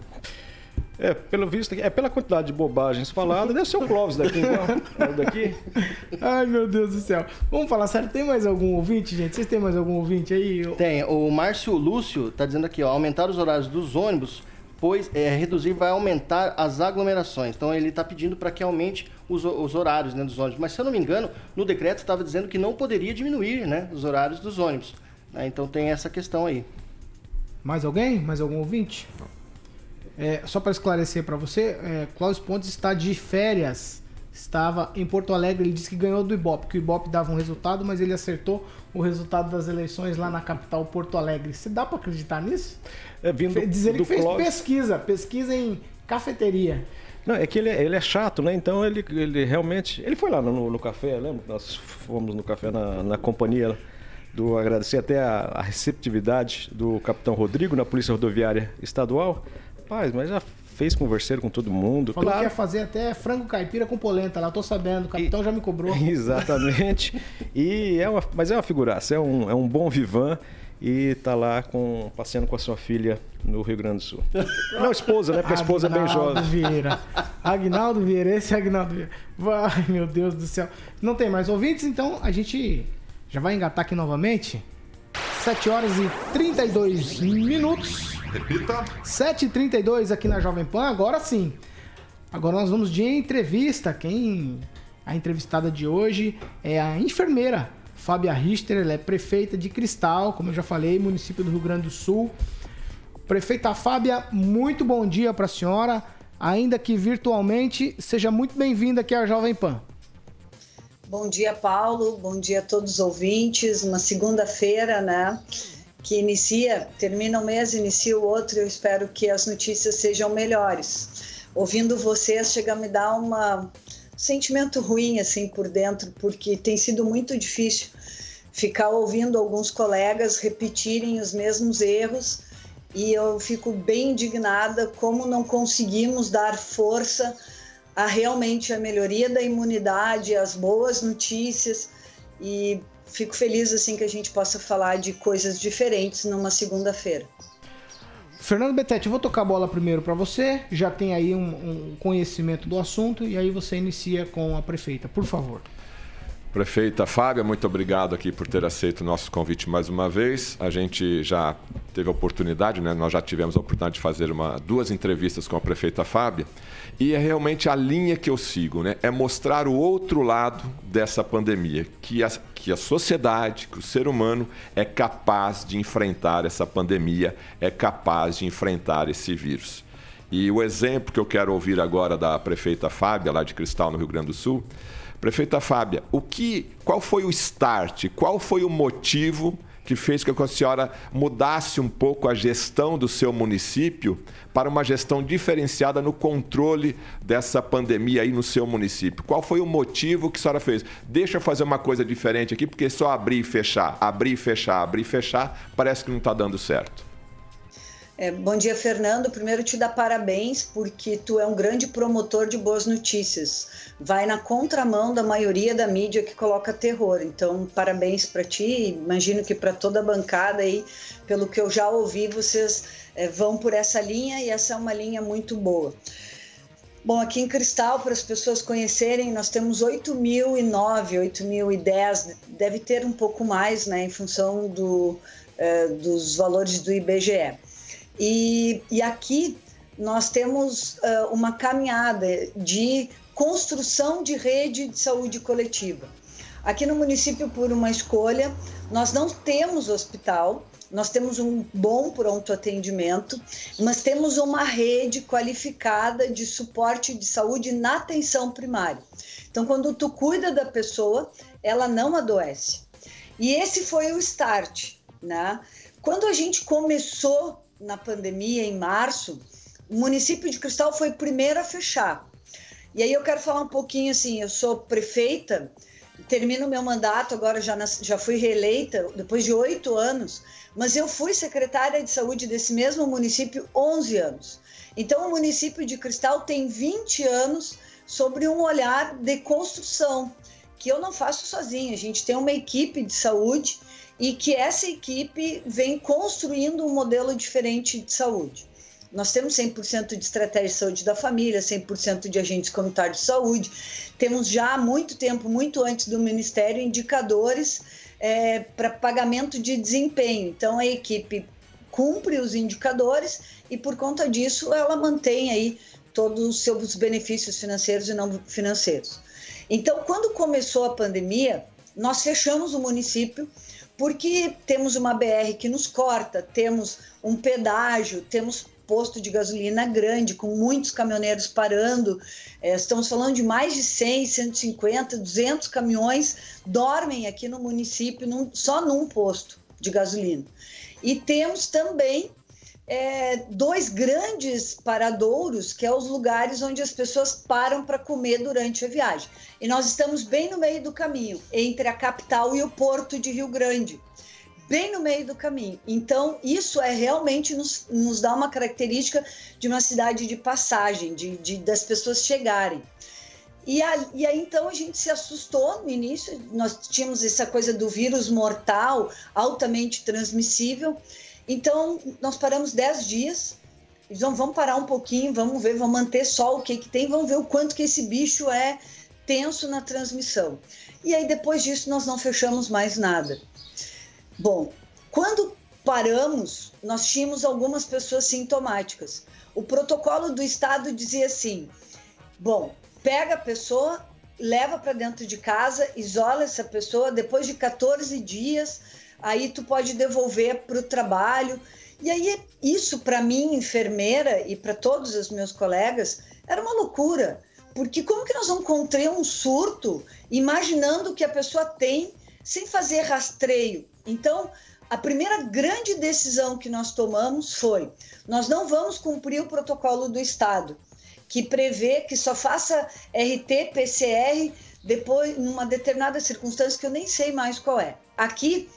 [SPEAKER 6] É, pelo visto, é pela quantidade de bobagens faladas, deve ser o Clóvis daqui, então. daqui. [laughs]
[SPEAKER 3] Ai, meu Deus do céu. Vamos falar sério, tem mais algum ouvinte, gente? Vocês têm mais algum ouvinte aí?
[SPEAKER 5] Tem. O Márcio Lúcio tá dizendo aqui, ó, aumentar os horários dos ônibus pois é, reduzir vai aumentar as aglomerações. Então ele está pedindo para que aumente os, os horários né, dos ônibus. Mas se eu não me engano, no decreto estava dizendo que não poderia diminuir né, os horários dos ônibus. Né? Então tem essa questão aí.
[SPEAKER 3] Mais alguém? Mais algum ouvinte? É, só para esclarecer para você, é, Cláudio Pontes está de férias. Estava em Porto Alegre, ele disse que ganhou do Ibope, que o Ibope dava um resultado, mas ele acertou o resultado das eleições lá na capital Porto Alegre. Você dá para acreditar nisso?
[SPEAKER 6] É, vindo
[SPEAKER 3] Diz ele que fez
[SPEAKER 6] Clóvis.
[SPEAKER 3] pesquisa, pesquisa em cafeteria.
[SPEAKER 6] Não, é que ele, é- ele é chato, né? Então ele, ele realmente. Ele foi lá no, no café, lembra? Nós fomos no café na, na companhia do. Agradecer até a, a receptividade do capitão Rodrigo na Polícia Rodoviária Estadual. Rapaz, mas já fez converseiro com todo mundo.
[SPEAKER 3] Falou que
[SPEAKER 6] claro.
[SPEAKER 3] ia fazer até frango caipira com polenta lá, tô sabendo, o capitão já me cobrou. [laughs]
[SPEAKER 6] Exatamente. E é uma, mas é uma figuraça, é um, é um bom vivan e tá lá com, passeando com a sua filha no Rio Grande do Sul. [laughs] Não, esposa, né? Porque a esposa é bem
[SPEAKER 3] Agnaldo
[SPEAKER 6] jovem.
[SPEAKER 3] Vieira. Agnaldo Vieira, esse é Agnaldo Vieira. Vai, meu Deus do céu. Não tem mais ouvintes, então a gente já vai engatar aqui novamente. 7 horas e 32 minutos.
[SPEAKER 10] Repita.
[SPEAKER 3] 7h32 aqui na Jovem Pan, agora sim. Agora nós vamos de entrevista. Quem. A entrevistada de hoje é a enfermeira Fábia Richter, ela é prefeita de Cristal, como eu já falei, município do Rio Grande do Sul. Prefeita Fábia, muito bom dia para a senhora, ainda que virtualmente. Seja muito bem-vinda aqui à Jovem Pan.
[SPEAKER 8] Bom dia, Paulo. Bom dia a todos os ouvintes. Uma segunda-feira, né? Que inicia, termina um mês, inicia o outro. Eu espero que as notícias sejam melhores. Ouvindo vocês, chega a me dar um sentimento ruim assim por dentro, porque tem sido muito difícil ficar ouvindo alguns colegas repetirem os mesmos erros e eu fico bem indignada como não conseguimos dar força a realmente a melhoria da imunidade, as boas notícias e fico feliz assim que a gente possa falar de coisas diferentes numa segunda-feira.
[SPEAKER 3] Fernando Betete, eu vou tocar a bola primeiro para você. Já tem aí um, um conhecimento do assunto e aí você inicia com a prefeita, por favor.
[SPEAKER 7] Prefeita Fábia, muito obrigado aqui por ter aceito o nosso convite mais uma vez. A gente já teve a oportunidade, né? nós já tivemos a oportunidade de fazer uma, duas entrevistas com a prefeita Fábia. E é realmente a linha que eu sigo, né? é mostrar o outro lado dessa pandemia, que a, que a sociedade, que o ser humano é capaz de enfrentar essa pandemia, é capaz de enfrentar esse vírus. E o exemplo que eu quero ouvir agora da prefeita Fábia, lá de Cristal, no Rio Grande do Sul, Prefeita Fábia, o que, qual foi o start, qual foi o motivo que fez com que a senhora mudasse um pouco a gestão do seu município para uma gestão diferenciada no controle dessa pandemia aí no seu município? Qual foi o motivo que a senhora fez? Deixa eu fazer uma coisa diferente aqui, porque só abrir e fechar, abrir e fechar, abrir e fechar, parece que não está dando certo.
[SPEAKER 8] É, bom dia, Fernando. Primeiro te dar parabéns porque tu é um grande promotor de boas notícias. Vai na contramão da maioria da mídia que coloca terror. Então, parabéns para ti. Imagino que para toda a bancada aí, pelo que eu já ouvi, vocês é, vão por essa linha e essa é uma linha muito boa. Bom, aqui em Cristal, para as pessoas conhecerem, nós temos 8.009, 8.010, deve ter um pouco mais, né, em função do, eh, dos valores do IBGE. E, e aqui nós temos uh, uma caminhada de construção de rede de saúde coletiva. Aqui no município, por uma escolha, nós não temos hospital, nós temos um bom pronto atendimento, mas temos uma rede qualificada de suporte de saúde na atenção primária. Então, quando tu cuida da pessoa, ela não adoece. E esse foi o start, né? Quando a gente começou na pandemia, em março, o município de Cristal foi o primeiro a fechar. E aí eu quero falar um pouquinho assim, eu sou prefeita, termino meu mandato, agora já, já fui reeleita, depois de oito anos, mas eu fui secretária de saúde desse mesmo município 11 anos. Então o município de Cristal tem 20 anos sobre um olhar de construção, que eu não faço sozinha, a gente tem uma equipe de saúde e que essa equipe vem construindo um modelo diferente de saúde. Nós temos 100% de estratégia de saúde da família, 100% de agentes comunitários de saúde. Temos já há muito tempo, muito antes do Ministério, indicadores é, para pagamento de desempenho. Então, a equipe cumpre os indicadores e por conta disso ela mantém aí todos os seus benefícios financeiros e não financeiros. Então, quando começou a pandemia, nós fechamos o município porque temos uma BR que nos corta, temos um pedágio, temos posto de gasolina grande, com muitos caminhoneiros parando. É, estamos falando de mais de 100, 150, 200 caminhões dormem aqui no município num, só num posto de gasolina. E temos também é, dois grandes paradouros, que é os lugares onde as pessoas param para comer durante a viagem. E nós estamos bem no meio do caminho, entre a capital e o porto de Rio Grande. Bem no meio do caminho. Então, isso é realmente nos, nos dá uma característica de uma cidade de passagem, de, de das pessoas chegarem. E, a, e, aí então a gente se assustou no início, nós tínhamos essa coisa do vírus mortal, altamente transmissível. Então nós paramos 10 dias, então vamos parar um pouquinho, vamos ver, vamos manter só o que, que tem, vamos ver o quanto que esse bicho é tenso na transmissão. E aí depois disso nós não fechamos mais nada. Bom, quando paramos, nós tínhamos algumas pessoas sintomáticas. O protocolo do estado dizia assim: bom, pega a pessoa, leva para dentro de casa, isola essa pessoa, depois de 14 dias, aí tu pode devolver para o trabalho. E aí, isso para mim, enfermeira, e para todos os meus colegas, era uma loucura. Porque como que nós vamos conter um surto imaginando que a pessoa tem sem fazer rastreio? Então, a primeira grande decisão que nós tomamos foi: nós não vamos cumprir o protocolo do Estado que prevê que só faça RT, PCR depois, numa determinada circunstância que eu nem sei mais qual é. Aqui,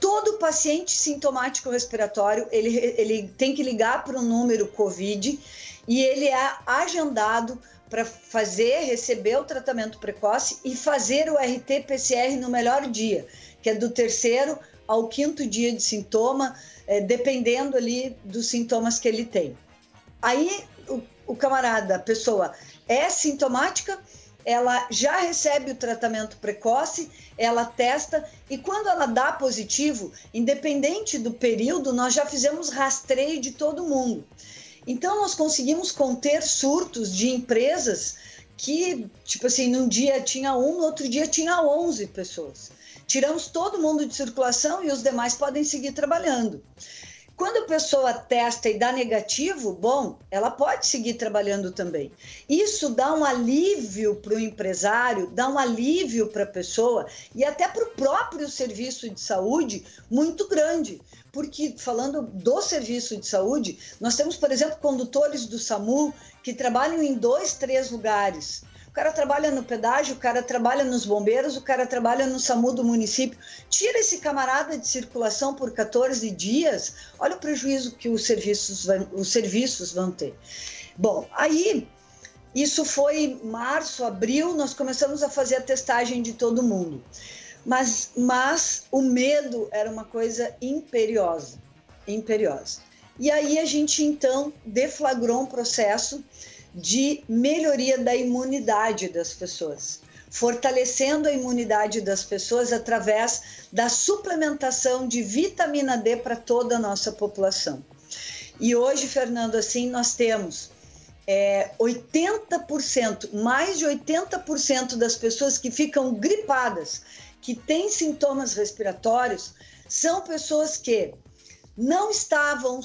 [SPEAKER 8] todo paciente sintomático respiratório, ele, ele tem que ligar para o número COVID e ele é agendado para fazer, receber o tratamento precoce e fazer o RT-PCR no melhor dia, que é do terceiro ao quinto dia de sintoma, é, dependendo ali dos sintomas que ele tem. Aí o camarada, a pessoa é sintomática, ela já recebe o tratamento precoce, ela testa e quando ela dá positivo, independente do período, nós já fizemos rastreio de todo mundo. Então nós conseguimos conter surtos de empresas que, tipo assim, num dia tinha um, no outro dia tinha 11 pessoas. Tiramos todo mundo de circulação e os demais podem seguir trabalhando. Quando a pessoa testa e dá negativo, bom, ela pode seguir trabalhando também. Isso dá um alívio para o empresário, dá um alívio para a pessoa e até para o próprio serviço de saúde muito grande. Porque, falando do serviço de saúde, nós temos, por exemplo, condutores do SAMU que trabalham em dois, três lugares cara trabalha no pedágio, o cara trabalha nos bombeiros, o cara trabalha no SAMU do município. Tira esse camarada de circulação por 14 dias, olha o prejuízo que os serviços, os serviços vão ter. Bom, aí isso foi março, abril, nós começamos a fazer a testagem de todo mundo. Mas, mas o medo era uma coisa imperiosa, imperiosa. E aí a gente então deflagrou um processo de melhoria da imunidade das pessoas, fortalecendo a imunidade das pessoas através da suplementação de vitamina D para toda a nossa população. E hoje, Fernando, assim, nós temos é, 80%, mais de 80% das pessoas que ficam gripadas, que têm sintomas respiratórios, são pessoas que não estavam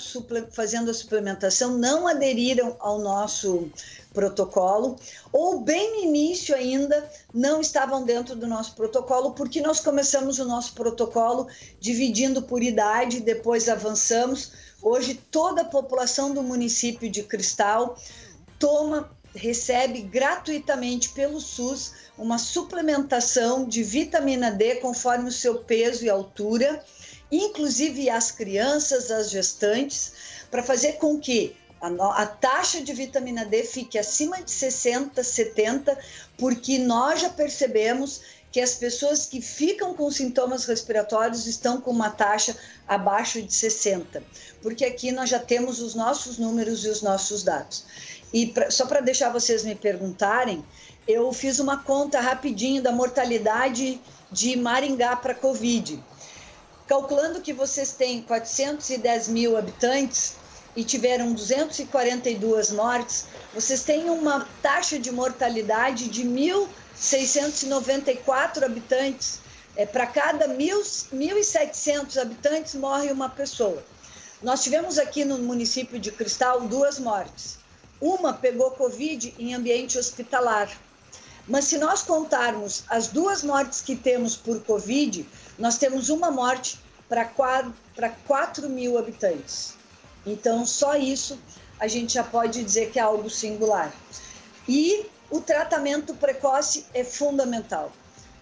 [SPEAKER 8] fazendo a suplementação, não aderiram ao nosso protocolo, ou bem no início ainda não estavam dentro do nosso protocolo, porque nós começamos o nosso protocolo dividindo por idade, depois avançamos. Hoje toda a população do município de Cristal toma recebe gratuitamente pelo SUS uma suplementação de vitamina D conforme o seu peso e altura inclusive as crianças, as gestantes, para fazer com que a, taxa de vitamina D fique acima de 60, 70, porque nós já percebemos que as pessoas que ficam com sintomas respiratórios estão com uma taxa abaixo de 60, porque aqui nós já temos os nossos números e os nossos dados. E pra, só para deixar vocês me perguntarem, eu fiz uma conta rapidinho da mortalidade de Maringá para Covid. Calculando que vocês têm 410 mil habitantes e tiveram 242 mortes, vocês têm uma taxa de mortalidade de 1.694 habitantes. É, Para cada 1.700 habitantes morre uma pessoa. Nós tivemos aqui no município de Cristal duas mortes. Uma pegou Covid em ambiente hospitalar. Mas se nós contarmos as duas mortes que temos por Covid, nós temos uma morte para 4, 4 mil habitantes. Então, só isso a gente já pode dizer que é algo singular. E o tratamento precoce é fundamental.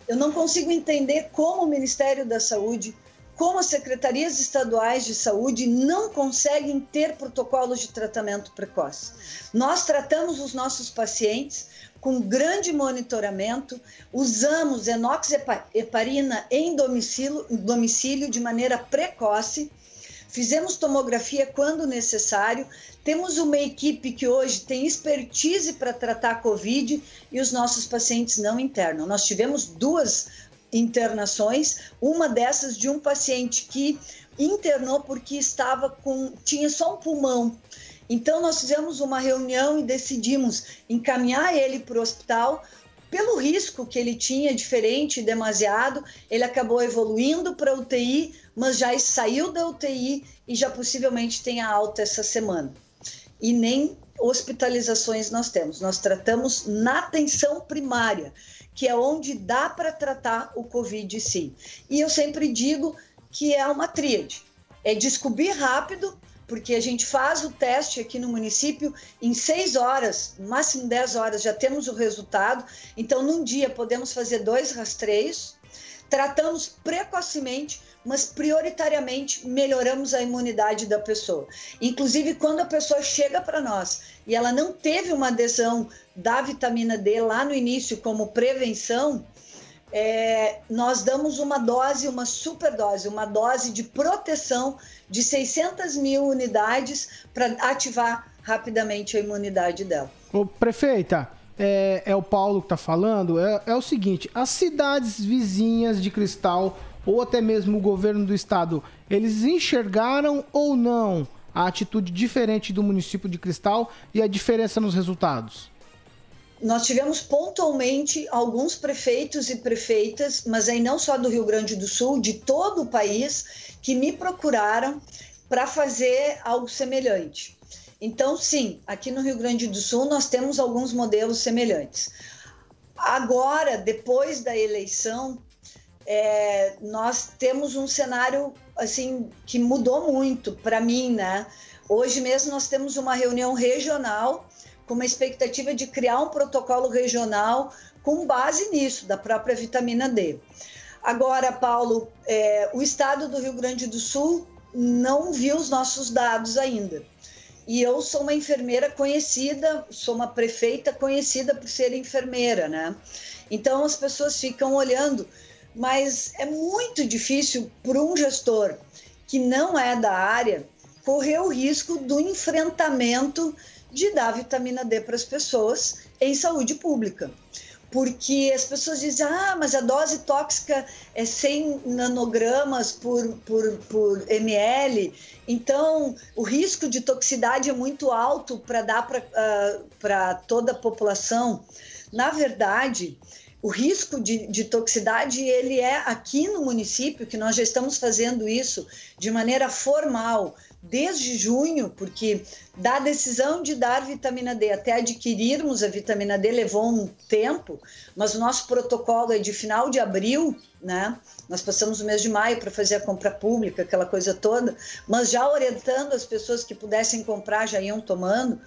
[SPEAKER 8] Eu não consigo entender como o Ministério da Saúde, como as secretarias estaduais de saúde não conseguem ter protocolos de tratamento precoce. Nós tratamos os nossos pacientes com grande monitoramento, usamos enoxeparina em domicílio, domicílio de maneira precoce, fizemos tomografia quando necessário, temos uma equipe que hoje tem expertise para tratar a Covid e os nossos pacientes não internam. Nós tivemos duas internações, uma dessas de um paciente que internou porque estava com tinha só um pulmão então, nós fizemos uma reunião e decidimos encaminhar ele para o hospital. Pelo risco que ele tinha, diferente, demasiado, ele acabou evoluindo para UTI, mas já saiu da UTI e já possivelmente tem a alta essa semana. E nem hospitalizações nós temos. Nós tratamos na atenção primária, que é onde dá para tratar o Covid sim. E eu sempre digo que é uma tríade. É descobrir rápido, porque a gente faz o teste aqui no município em seis horas, máximo dez horas, já temos o resultado. Então, num dia, podemos fazer dois rastreios, tratamos precocemente, mas prioritariamente melhoramos a imunidade da pessoa. Inclusive, quando a pessoa chega para nós e ela não teve uma adesão da vitamina D lá no início como prevenção, é, nós damos uma dose, uma superdose, uma dose de proteção de 600 mil unidades para ativar rapidamente a imunidade dela.
[SPEAKER 3] Ô, prefeita, é, é o Paulo que está falando. É, é o seguinte: as cidades vizinhas de Cristal, ou até mesmo o governo do estado, eles enxergaram ou não a atitude diferente do município de Cristal e a diferença nos resultados?
[SPEAKER 8] Nós tivemos pontualmente alguns prefeitos e prefeitas, mas aí não só do Rio Grande do Sul, de todo o país, que me procuraram para fazer algo semelhante. Então, sim, aqui no Rio Grande do Sul nós temos alguns modelos semelhantes. Agora, depois da eleição, é, nós temos um cenário assim que mudou muito para mim, né? Hoje mesmo nós temos uma reunião regional com uma expectativa de criar um protocolo regional com base nisso, da própria vitamina D. Agora, Paulo, é, o estado do Rio Grande do Sul não viu os nossos dados ainda. E eu sou uma enfermeira conhecida, sou uma prefeita conhecida por ser enfermeira, né? Então as pessoas ficam olhando, mas é muito difícil para um gestor que não é da área correr o risco do enfrentamento de dar vitamina D para as pessoas em saúde pública. Porque as pessoas dizem, ah, mas a dose tóxica é 100 nanogramas por, por, por ml, então o risco de toxicidade é muito alto para dar para uh, toda a população. Na verdade, o risco de, de, toxicidade ele é aqui no município que nós já estamos fazendo isso de maneira formal desde junho, porque da decisão de dar vitamina D até adquirirmos a vitamina D levou um tempo, mas o nosso protocolo é de final de abril, né? Nós passamos o mês de maio para fazer a compra pública, aquela coisa toda, mas já orientando as pessoas que pudessem comprar já iam tomando.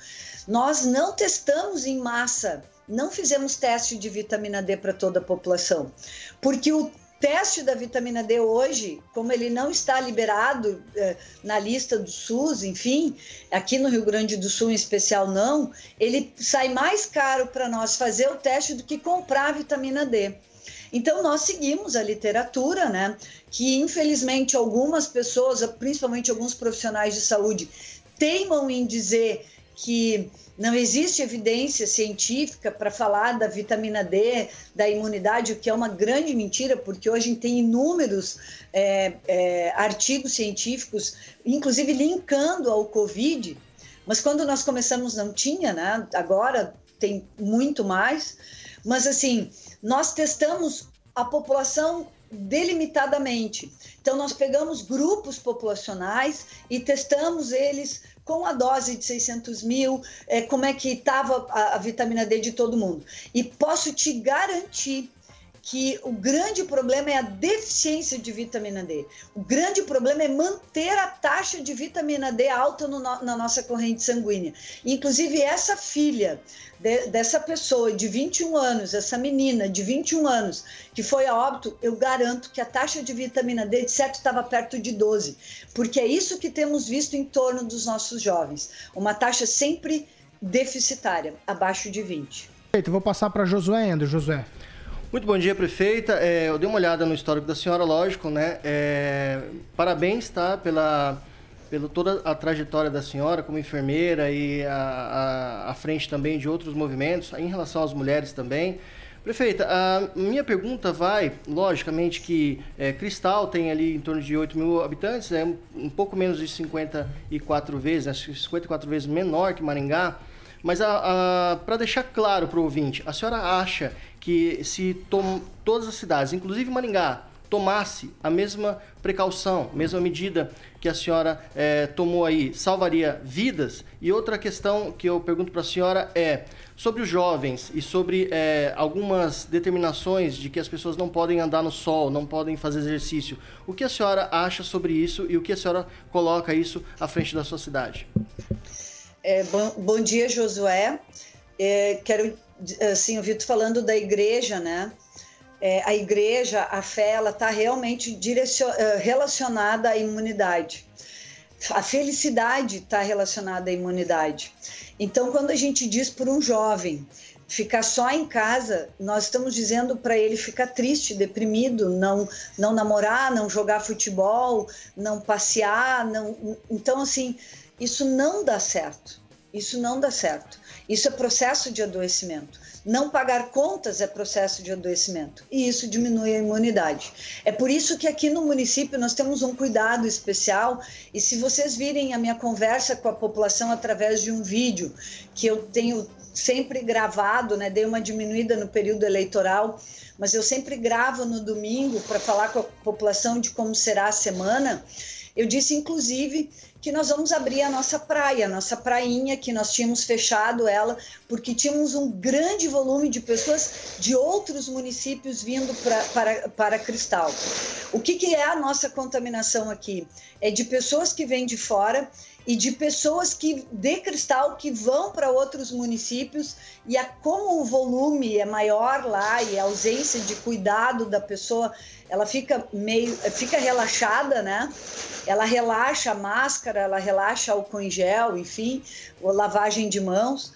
[SPEAKER 8] Nós não testamos em massa, não fizemos teste de vitamina D para toda a população, porque o teste da vitamina D hoje, como ele não está liberado eh, na lista do SUS, enfim, aqui no Rio Grande do Sul em especial não, ele sai mais caro para nós fazer o teste do que comprar a vitamina D. Então nós seguimos a literatura, né, que infelizmente algumas pessoas, principalmente alguns profissionais de saúde, teimam em dizer que Não existe evidência científica para falar da vitamina D, da imunidade, o que é uma grande mentira, porque hoje tem inúmeros é, é, artigos científicos, inclusive linkando ao Covid. Mas quando nós começamos não tinha, né? Agora tem muito mais. Mas assim, nós testamos a população delimitadamente. Então, nós pegamos grupos populacionais e testamos eles com a dose de 600 mil, é, como é que estava a, a vitamina D de todo mundo. E posso te garantir que o grande problema é a deficiência de vitamina D. O grande problema é manter a taxa de vitamina D alta no, na nossa corrente sanguínea. Inclusive, essa filha de, dessa pessoa de 21 anos, essa menina de 21 anos, que foi a óbito, eu garanto que a taxa de vitamina D, de certo, estava perto de 12. Porque é isso que temos visto em torno dos nossos jovens. Uma taxa sempre deficitária, abaixo de 20.
[SPEAKER 3] Vou passar para Josué ainda, Josué.
[SPEAKER 5] Muito bom dia, prefeita. É, eu dei uma olhada no histórico da senhora, lógico, né? É, parabéns, tá? Pela, pela toda a trajetória da senhora como enfermeira e a, a, a frente também de outros movimentos, em relação às mulheres também. Prefeita, a minha pergunta vai, logicamente que é, Cristal tem ali em torno de 8 mil habitantes, é um pouco menos de 54 vezes, que 54 vezes menor que Maringá. Mas para deixar claro para o ouvinte, a senhora acha que se tom, todas as cidades, inclusive Maringá, tomasse a mesma precaução, mesma medida que a senhora é, tomou aí, salvaria vidas? E outra questão que eu pergunto para a senhora é sobre os jovens e sobre é, algumas determinações de que as pessoas não podem andar no sol, não podem fazer exercício. O que a senhora acha sobre isso e o que a senhora coloca isso à frente da sua cidade?
[SPEAKER 8] É, bom, bom, dia, Josué. É, quero, assim, ouvir tu falando da igreja, né? É, a igreja, a fé, ela está realmente é, relacionada à imunidade. A felicidade está relacionada à imunidade. Então, quando a gente diz para um jovem ficar só em casa, nós estamos dizendo para ele ficar triste, deprimido, não não namorar, não jogar futebol, não passear, não. Então, assim, isso não dá certo. Isso não dá certo. Isso é processo de adoecimento. Não pagar contas é processo de adoecimento e isso diminui a imunidade. É por isso que aqui no município nós temos um cuidado especial. E se vocês virem a minha conversa com a população através de um vídeo que eu tenho sempre gravado, né? Dei uma diminuída no período eleitoral, mas eu sempre gravo no domingo para falar com a população de como será a semana. Eu disse, inclusive, que nós vamos abrir a nossa praia, a nossa prainha, que nós tínhamos fechado ela, porque tínhamos um grande volume de pessoas de outros municípios vindo pra, para, para Cristal. O que, que é a nossa contaminação aqui? É de pessoas que vêm de fora e de pessoas que de cristal que vão para outros municípios e a, como o volume é maior lá e a ausência de cuidado da pessoa ela fica meio fica relaxada né? Ela relaxa a máscara ela relaxa o em gel enfim a lavagem de mãos.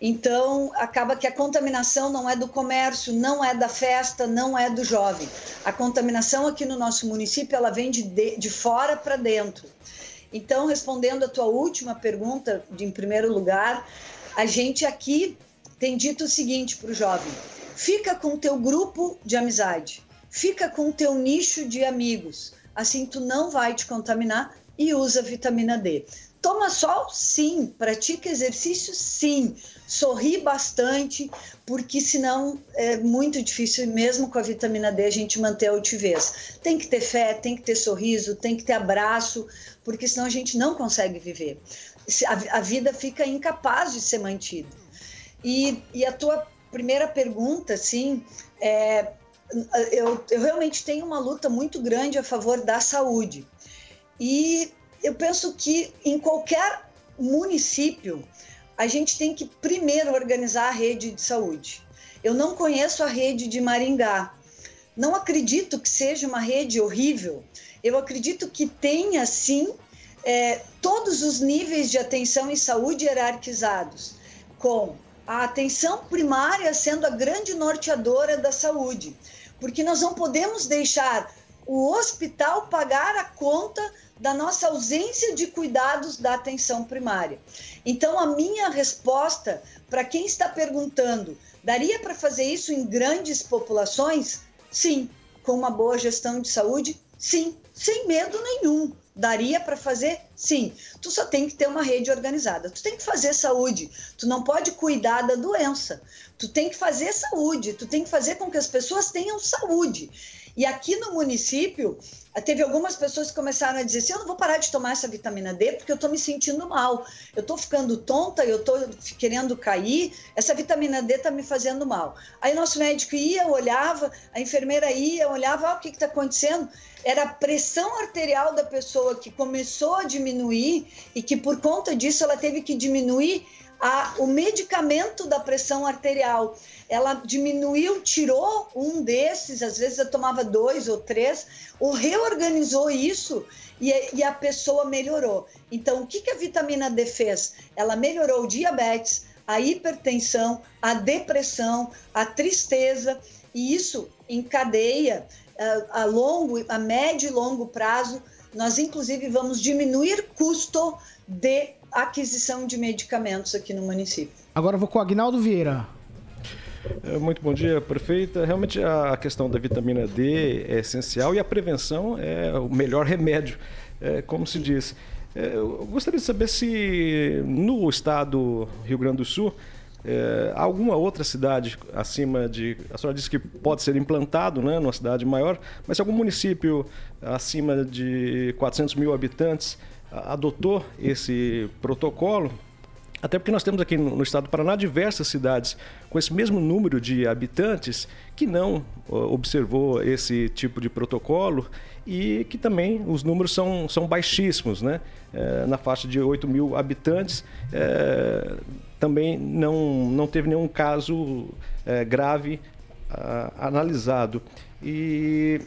[SPEAKER 8] Então acaba que a contaminação não é do comércio não é da festa não é do jovem. A contaminação aqui no nosso município ela vem de, de, de fora para dentro então, respondendo a tua última pergunta, de, em primeiro lugar, a gente aqui tem dito o seguinte para o jovem: fica com o teu grupo de amizade, fica com o teu nicho de amigos, assim tu não vai te contaminar e usa vitamina D. Toma sol? Sim. Pratica exercício? Sim. Sorri bastante, porque senão é muito difícil, mesmo com a vitamina D, a gente manter a altivez. Tem que ter fé, tem que ter sorriso, tem que ter abraço, porque senão a gente não consegue viver. A, a vida fica incapaz de ser mantida. E, e a tua primeira pergunta, assim, é, eu, eu realmente tenho uma luta muito grande a favor da saúde. E eu penso que em qualquer município a gente tem que primeiro organizar a rede de saúde. Eu não conheço a rede de Maringá. Não acredito que seja uma rede horrível. Eu acredito que tenha, sim, é, todos os níveis de atenção em saúde hierarquizados, com a atenção primária sendo a grande norteadora da saúde, porque nós não podemos deixar o hospital pagar a conta da nossa ausência de cuidados da atenção primária. Então, a minha resposta para quem está perguntando, daria para fazer isso em grandes populações? Sim. Com uma boa gestão de saúde? Sim. Sem medo nenhum. Daria para fazer? Sim. Tu só tem que ter uma rede organizada. Tu tem que fazer saúde. Tu não pode cuidar da doença. Tu tem que fazer saúde. Tu tem que fazer com que as pessoas tenham saúde. E aqui no município, teve algumas pessoas que começaram a dizer assim: eu não vou parar de tomar essa vitamina D porque eu estou me sentindo mal, eu estou ficando tonta, eu estou querendo cair, essa vitamina D está me fazendo mal. Aí nosso médico ia, olhava, a enfermeira ia, olhava, ah, o que está acontecendo? Era a pressão arterial da pessoa que começou a diminuir e que por conta disso ela teve que diminuir a, o medicamento da pressão arterial. Ela diminuiu, tirou um desses, às vezes eu tomava dois ou três, ou reorganizou isso e, e a pessoa melhorou. Então, o que, que a vitamina D fez? Ela melhorou o diabetes, a hipertensão, a depressão, a tristeza, e isso encadeia a, a longo, a médio e longo prazo. Nós, inclusive, vamos diminuir custo de aquisição de medicamentos aqui no município.
[SPEAKER 3] Agora eu vou com o Agnaldo Vieira.
[SPEAKER 6] É, muito bom dia, prefeita. Realmente a questão da vitamina D é essencial e a prevenção é o melhor remédio, é, como se diz. É, eu gostaria de saber se no estado Rio Grande do Sul é, alguma outra cidade acima de. A senhora disse que pode ser implantado né, numa cidade maior, mas algum município acima de 400 mil habitantes adotou esse protocolo, até porque nós temos aqui no, estado do Paraná diversas cidades com esse mesmo número de habitantes que não observou esse tipo de protocolo e que também os números são, são baixíssimos, né? É, na faixa de 8 mil habitantes, é, também não, não teve nenhum caso é, grave a, analisado. E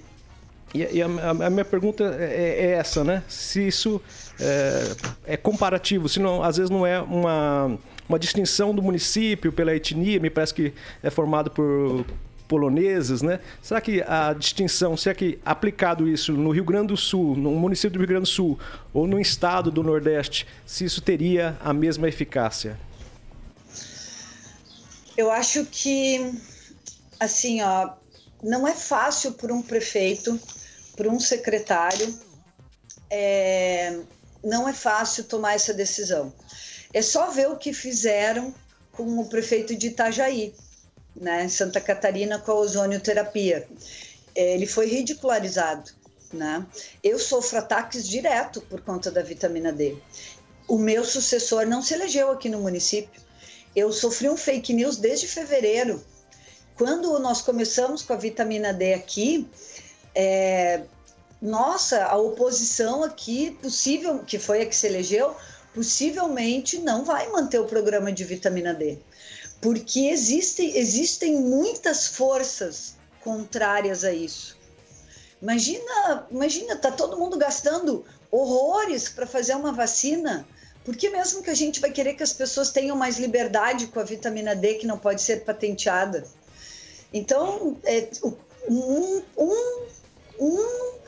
[SPEAKER 6] e, a, a, minha pergunta é, é, essa, né? Se isso é, é, comparativo, se não, às vezes não é uma, uma distinção do município pela etnia, me parece que é formado por poloneses, né? Será que a distinção, será que aplicado isso no Rio Grande do Sul, no município do Rio Grande do Sul ou no estado do Nordeste, se isso teria a mesma eficácia?
[SPEAKER 8] Eu acho que, assim, ó, não é fácil para um prefeito para um secretário, é, não é fácil tomar essa decisão. É só ver o que fizeram com o prefeito de Itajaí, né, Santa Catarina, com a ozonioterapia. É, ele foi ridicularizado. Né? Eu sofro ataques direto por conta da vitamina D. O meu sucessor não se elegeu aqui no município. Eu sofri um fake news desde fevereiro. Quando nós começamos com a vitamina D aqui, é, nossa, a oposição aqui, possível, que foi a que se elegeu, possivelmente não vai manter o programa de vitamina D. Porque existe, existem muitas forças contrárias a isso. Imagina, imagina, tá todo mundo gastando horrores para fazer uma vacina. Por que mesmo que a gente vai querer que as pessoas tenham mais liberdade com a vitamina D que não pode ser patenteada? Então, é, um, um um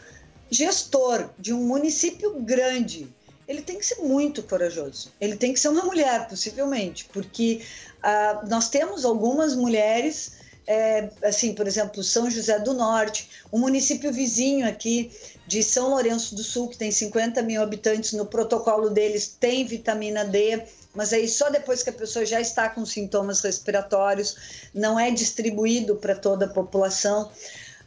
[SPEAKER 8] gestor de um município grande, ele tem que ser muito corajoso. Ele tem que ser uma mulher, possivelmente, porque uh, nós temos algumas mulheres, é, assim, por exemplo, São José do Norte, um município vizinho aqui de São Lourenço do Sul, que tem 50 mil habitantes, no protocolo deles tem vitamina D, mas aí só depois que a pessoa já está com sintomas respiratórios, não é distribuído para toda a população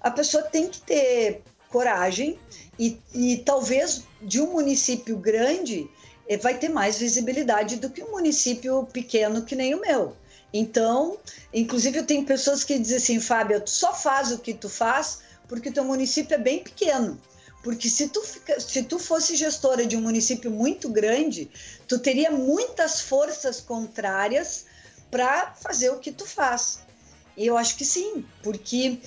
[SPEAKER 8] a pessoa tem que ter coragem e, e talvez de um município grande eh, vai ter mais visibilidade do que um município pequeno que nem o meu. Então, inclusive eu tenho pessoas que dizem assim, Fábio, tu só faz o que tu faz porque teu município é bem pequeno. Porque se tu, fica, se tu fosse gestora de um município muito grande, tu teria muitas forças contrárias para fazer o que tu faz. E eu acho que sim, porque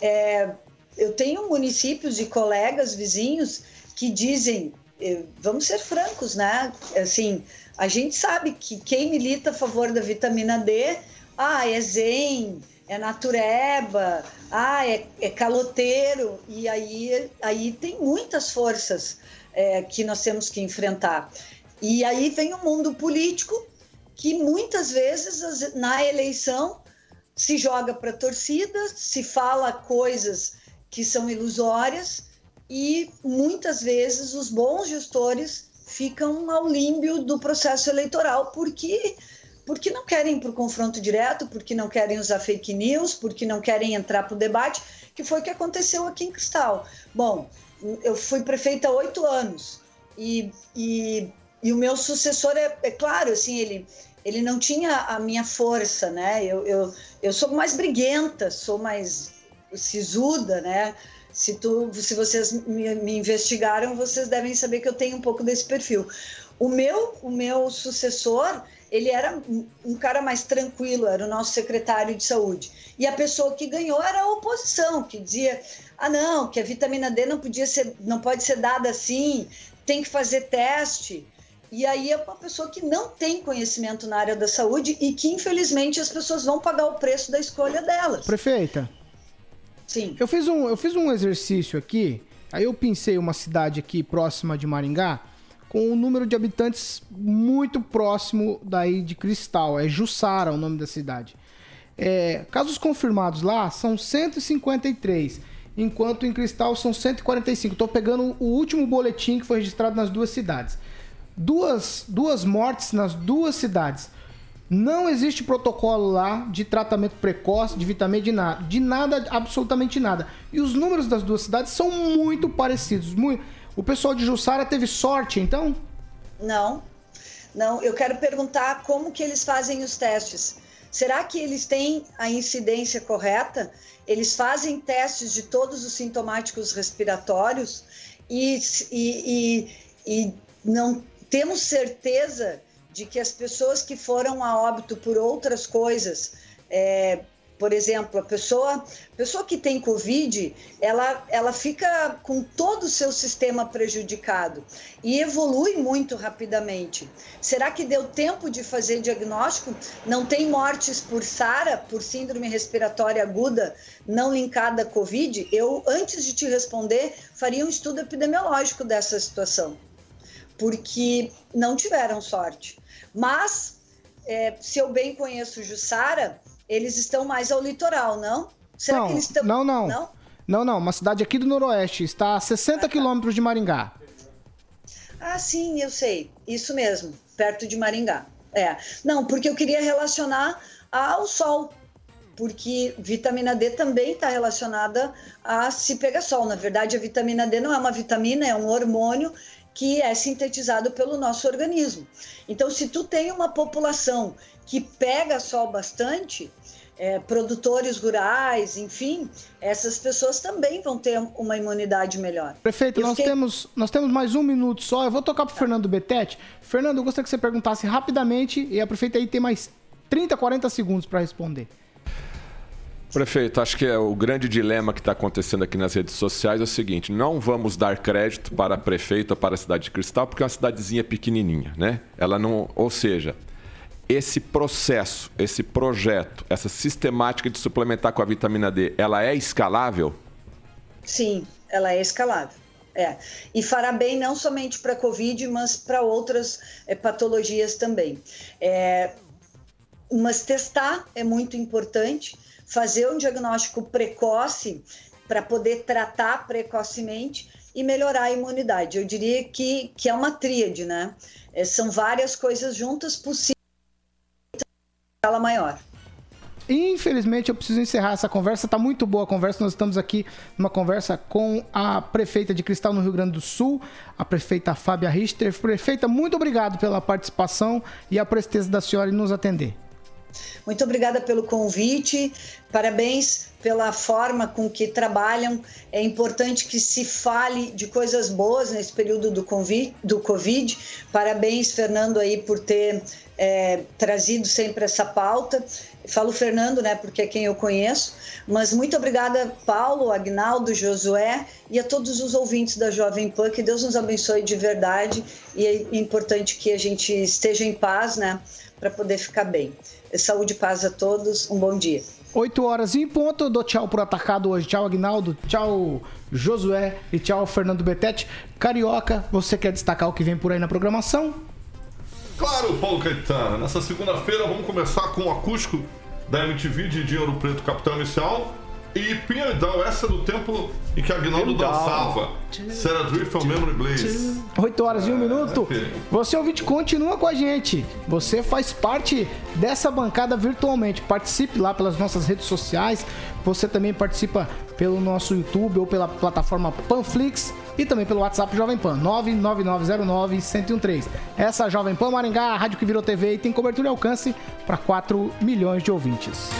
[SPEAKER 8] é, eu tenho municípios e colegas vizinhos que dizem, é, vamos ser francos, né? Assim, a gente sabe que quem milita a favor da vitamina D, ah, é zen, é natureba, ah, é, é caloteiro, e aí, aí tem muitas forças é, que nós temos que enfrentar. E aí vem o mundo político, que muitas vezes na eleição se joga para a torcida, se fala coisas que são ilusórias e muitas vezes os bons gestores ficam ao límbio do processo eleitoral porque porque não querem para o confronto direto, porque não querem usar fake news, porque não querem entrar para o debate, que foi o que aconteceu aqui em Cristal. Bom, eu fui prefeita há oito anos e, e, e, o meu sucessor é, é claro, assim, ele ele não tinha a minha força, né? Eu, eu, eu sou mais briguenta, sou mais sisuda, né? Se, tu, se vocês me, me, investigaram, vocês devem saber que eu tenho um pouco desse perfil. O meu, o meu sucessor, ele era um cara mais tranquilo, era o nosso secretário de saúde. E a pessoa que ganhou era a oposição, que dizia: "Ah, não, que a vitamina D não podia ser, não pode ser dada assim, tem que fazer teste". E aí é uma pessoa que não tem conhecimento na área da saúde e que infelizmente as pessoas vão pagar o preço da escolha delas.
[SPEAKER 3] Prefeita,
[SPEAKER 8] Sim.
[SPEAKER 3] Eu fiz um, eu fiz um exercício aqui, aí eu pensei uma cidade aqui próxima de Maringá, com um número de habitantes muito próximo daí de Cristal, é Jussara o nome da cidade. É, casos confirmados lá são 153, enquanto em Cristal são 145. Estou pegando o último boletim que foi registrado nas duas cidades. Duas, duas mortes nas duas cidades. Não existe protocolo lá de tratamento precoce de vitamina de nada, de nada, absolutamente nada. E os números das duas cidades são muito parecidos. Muito... O pessoal de Jussara teve sorte, então?
[SPEAKER 8] Não, não. Eu quero perguntar como que eles fazem os testes. Será que eles têm a incidência correta? Eles fazem testes de todos os sintomáticos respiratórios e, e, e, e não temos certeza de que as pessoas que foram a óbito por outras coisas, é, por exemplo, a pessoa, pessoa que tem Covid, ela, ela fica com todo o seu sistema prejudicado e evolui muito rapidamente. Será que deu tempo de fazer diagnóstico? Não tem mortes por SARA, por síndrome respiratória aguda, não linkada à Covid? Eu, antes de te responder, faria um estudo epidemiológico dessa situação, porque não tiveram sorte. Mas, é, se eu bem conheço Jussara, eles estão mais ao litoral, não?
[SPEAKER 3] Será não, que eles estão. Não, não. Não, não, não. Uma cidade aqui do Noroeste. Está a 60 ah, tá. quilômetros de Maringá.
[SPEAKER 8] Ah, sim, eu sei. Isso mesmo. Perto de Maringá. É. Não, porque eu queria relacionar ao sol. Porque vitamina D também está relacionada a se pegar sol. Na verdade, a vitamina D não é uma vitamina, é um hormônio que é sintetizado pelo nosso organismo. Então, se tu tem uma população que pega sol bastante, é, produtores rurais, enfim, essas pessoas também vão ter uma imunidade melhor.
[SPEAKER 3] Prefeito, nós, fiquei... temos, nós temos mais um minuto só. Eu vou tocar para o Fernando Betete. Fernando, eu gostaria que você perguntasse rapidamente e a prefeita aí tem mais 30, 40 segundos para responder.
[SPEAKER 7] Prefeito, acho que é o grande dilema que está acontecendo aqui nas redes sociais é o seguinte: não vamos dar crédito para a prefeita, para a cidade de Cristal, porque é uma cidadezinha pequenininha, né? Ela não, ou seja, esse processo, esse projeto, essa sistemática de suplementar com a vitamina D, ela é escalável?
[SPEAKER 8] Sim, ela é escalável. É. E fará bem não somente para a Covid, mas para outras é, patologias também. É, mas testar é muito importante fazer um diagnóstico precoce para poder tratar precocemente e melhorar a imunidade. Eu diria que, que é uma tríade, né? É, são várias coisas juntas possíveis escala maior.
[SPEAKER 3] Infelizmente, eu preciso encerrar essa conversa. Tá muito boa a conversa. Nós estamos aqui numa conversa com a prefeita de Cristal no Rio Grande do Sul, a prefeita Fábia Richter. Prefeita, muito obrigado pela participação e a presteza da senhora em nos atender.
[SPEAKER 8] Muito obrigada pelo convite, parabéns pela forma com que trabalham. É importante que se fale de coisas boas nesse período do COVID. Do COVID. Parabéns, Fernando, aí por ter é, trazido sempre essa pauta. Falo Fernando, né, porque é quem eu conheço, mas muito obrigada, Paulo, Agnaldo, Josué e a todos os ouvintes da Jovem Pan. Que Deus nos abençoe de verdade e é importante que a gente esteja em paz, né? para poder ficar bem. Saúde e paz a todos, um bom dia.
[SPEAKER 3] 8 horas em ponto, eu dou tchau pro atacado hoje. Tchau, Agnaldo. Tchau, Josué. E tchau, Fernando Betete. Carioca, você quer destacar o que vem por aí na programação?
[SPEAKER 10] Claro, Paulo Caetano. Nessa segunda-feira vamos começar com o acústico da MTV de Dinheiro Preto Capital Inicial. E Pinhaldão, essa é do tempo em que Agnaldo dançava. Sarah Drift on Memory Blaze.
[SPEAKER 3] 8 horas e 1 minuto. Você ouvinte, continua com a gente. Você faz parte dessa bancada virtualmente. Participe lá pelas nossas redes sociais. Você também participa pelo nosso YouTube ou pela plataforma Panflix e também pelo WhatsApp Jovem Pan 99909-1013. Essa é a Jovem Pan Maringá, a rádio que virou TV e tem cobertura e alcance para 4 milhões de ouvintes.